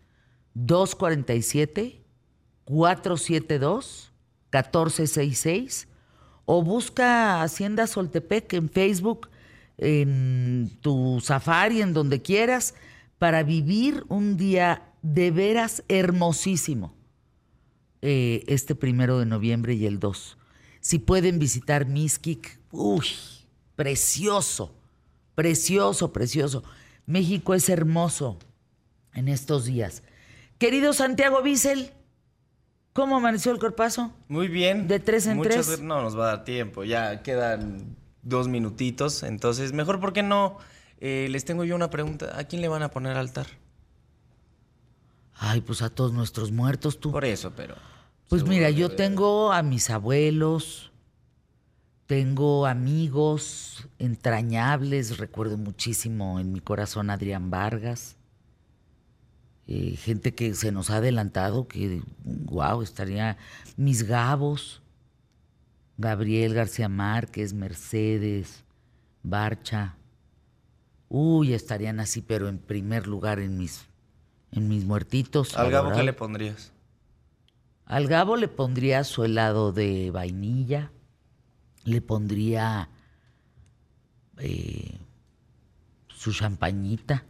247-472-1466. O busca Hacienda Soltepec en Facebook, en tu safari, en donde quieras, para vivir un día de veras hermosísimo eh, este primero de noviembre y el 2. Si pueden visitar Miskik, uy, precioso, precioso, precioso. México es hermoso en estos días. Querido Santiago Bissell, ¿cómo amaneció el cuerpazo? Muy bien. ¿De tres en Muchas tres? No nos va a dar tiempo. Ya quedan dos minutitos. Entonces, mejor, ¿por qué no? Eh, les tengo yo una pregunta. ¿A quién le van a poner altar? Ay, pues a todos nuestros muertos, tú. Por eso, pero. Pues mira, yo tengo a mis abuelos, tengo amigos entrañables, recuerdo muchísimo en mi corazón a Adrián Vargas, eh, gente que se nos ha adelantado, que wow, estaría mis gabos, Gabriel García Márquez, Mercedes, Barcha, uy, estarían así, pero en primer lugar en mis, en mis muertitos. Al Gabo, ¿qué le pondrías? Al Gabo le pondría su helado de vainilla, le pondría eh, su champañita.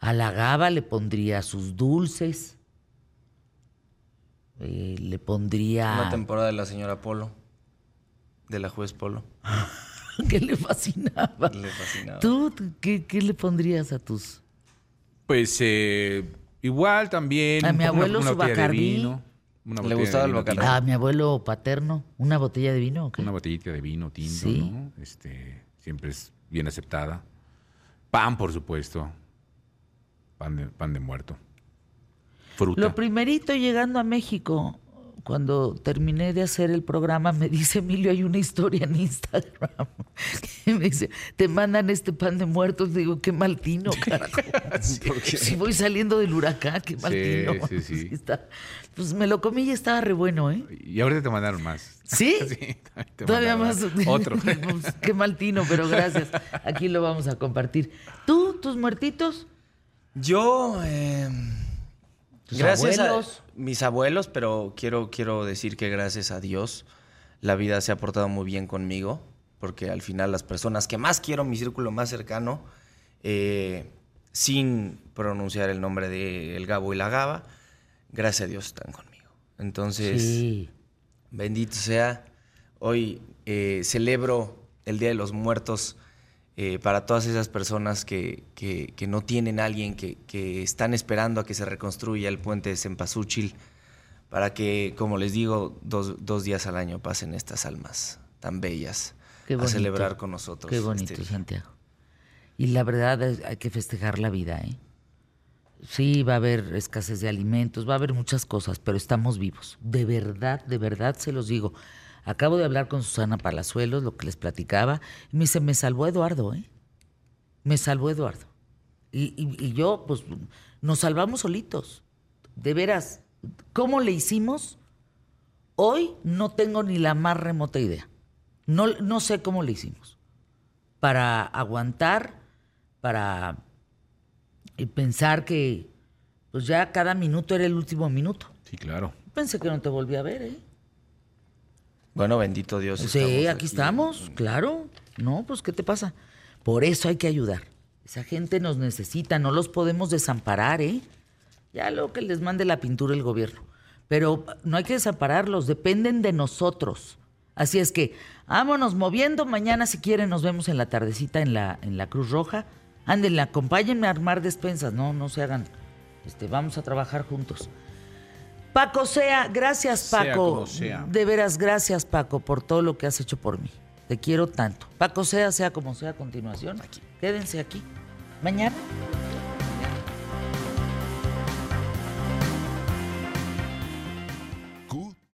A la Gaba le pondría sus dulces. Eh, le pondría... Una temporada de la señora Polo. De la juez Polo. que le fascinaba. Le fascinaba. ¿Tú qué, qué le pondrías a tus...? Pues eh, igual también. A mi abuelo una su Bacardí. vino, una Le gustaba el Bacardí. A mi abuelo paterno, una botella de vino o qué? Una botellita de vino tinto, Sí. ¿no? Este, siempre es bien aceptada. Pan, por supuesto. Pan de, pan de muerto. Fruta. Lo primerito llegando a México, cuando terminé de hacer el programa, me dice Emilio, hay una historia en Instagram. que me dice, te mandan este pan de muertos. Digo, qué mal tino, carajo. Si voy saliendo del huracán, qué mal Sí, tino. sí, sí. está- Pues me lo comí y estaba re bueno, ¿eh? Y ahorita te mandaron más. ¿Sí? Te Todavía más. Otro. Pues, qué mal tino, pero gracias. Aquí lo vamos a compartir. ¿Tú, tus muertitos? Yo, eh, ¿Tus gracias abuelos? a mis abuelos, pero quiero, quiero decir que gracias a Dios la vida se ha portado muy bien conmigo, porque al final las personas que más quiero, mi círculo más cercano, eh, sin pronunciar el nombre de El Gabo y la Gaba, gracias a Dios están conmigo. Entonces, Sí. Bendito sea. Hoy eh, celebro el Día de los Muertos eh, para todas esas personas que, que- que no tienen alguien, que, que están esperando a que se reconstruya el puente de Cempasúchil, para que, como les digo, dos, dos días al año pasen estas almas tan bellas Qué a bonito. celebrar con nosotros. Qué bonito, este día. Santiago. Y la verdad es- hay que festejar la vida, ¿eh? Sí, va a haber escasez de alimentos, va a haber muchas cosas, pero estamos vivos. De verdad, de verdad se los digo. Acabo de hablar con Susana Palazuelos, lo que les platicaba, y me dice, me salvó Eduardo, ¿eh? Me salvó Eduardo. Y, y- y yo, pues, nos salvamos solitos. De veras, ¿cómo le hicimos? Hoy no tengo ni la más remota idea. No, no sé cómo le hicimos. Para aguantar, para eh, pensar que pues ya cada minuto era el último minuto. Sí, claro. Pensé que no te volví a ver, ¿eh? Bueno, bendito Dios. Sí, aquí estamos, claro. No, pues, ¿qué te pasa? Por eso hay que ayudar. Esa gente nos necesita, no los podemos desamparar, ¿eh? Ya lo que les mande la pintura el gobierno. Pero no hay que desampararlos, dependen de nosotros. Así es que, vámonos moviendo. Mañana, si quieren, nos vemos en la tardecita en la, en la Cruz Roja. Ándenle, acompáñenme a armar despensas. No, no se hagan. Este, vamos a trabajar juntos. Paco Sea, gracias Paco. sea. De veras, gracias Paco por todo lo que has hecho por mí. Te quiero tanto. Paco Sea, sea como sea a continuación. Quédense aquí. Mañana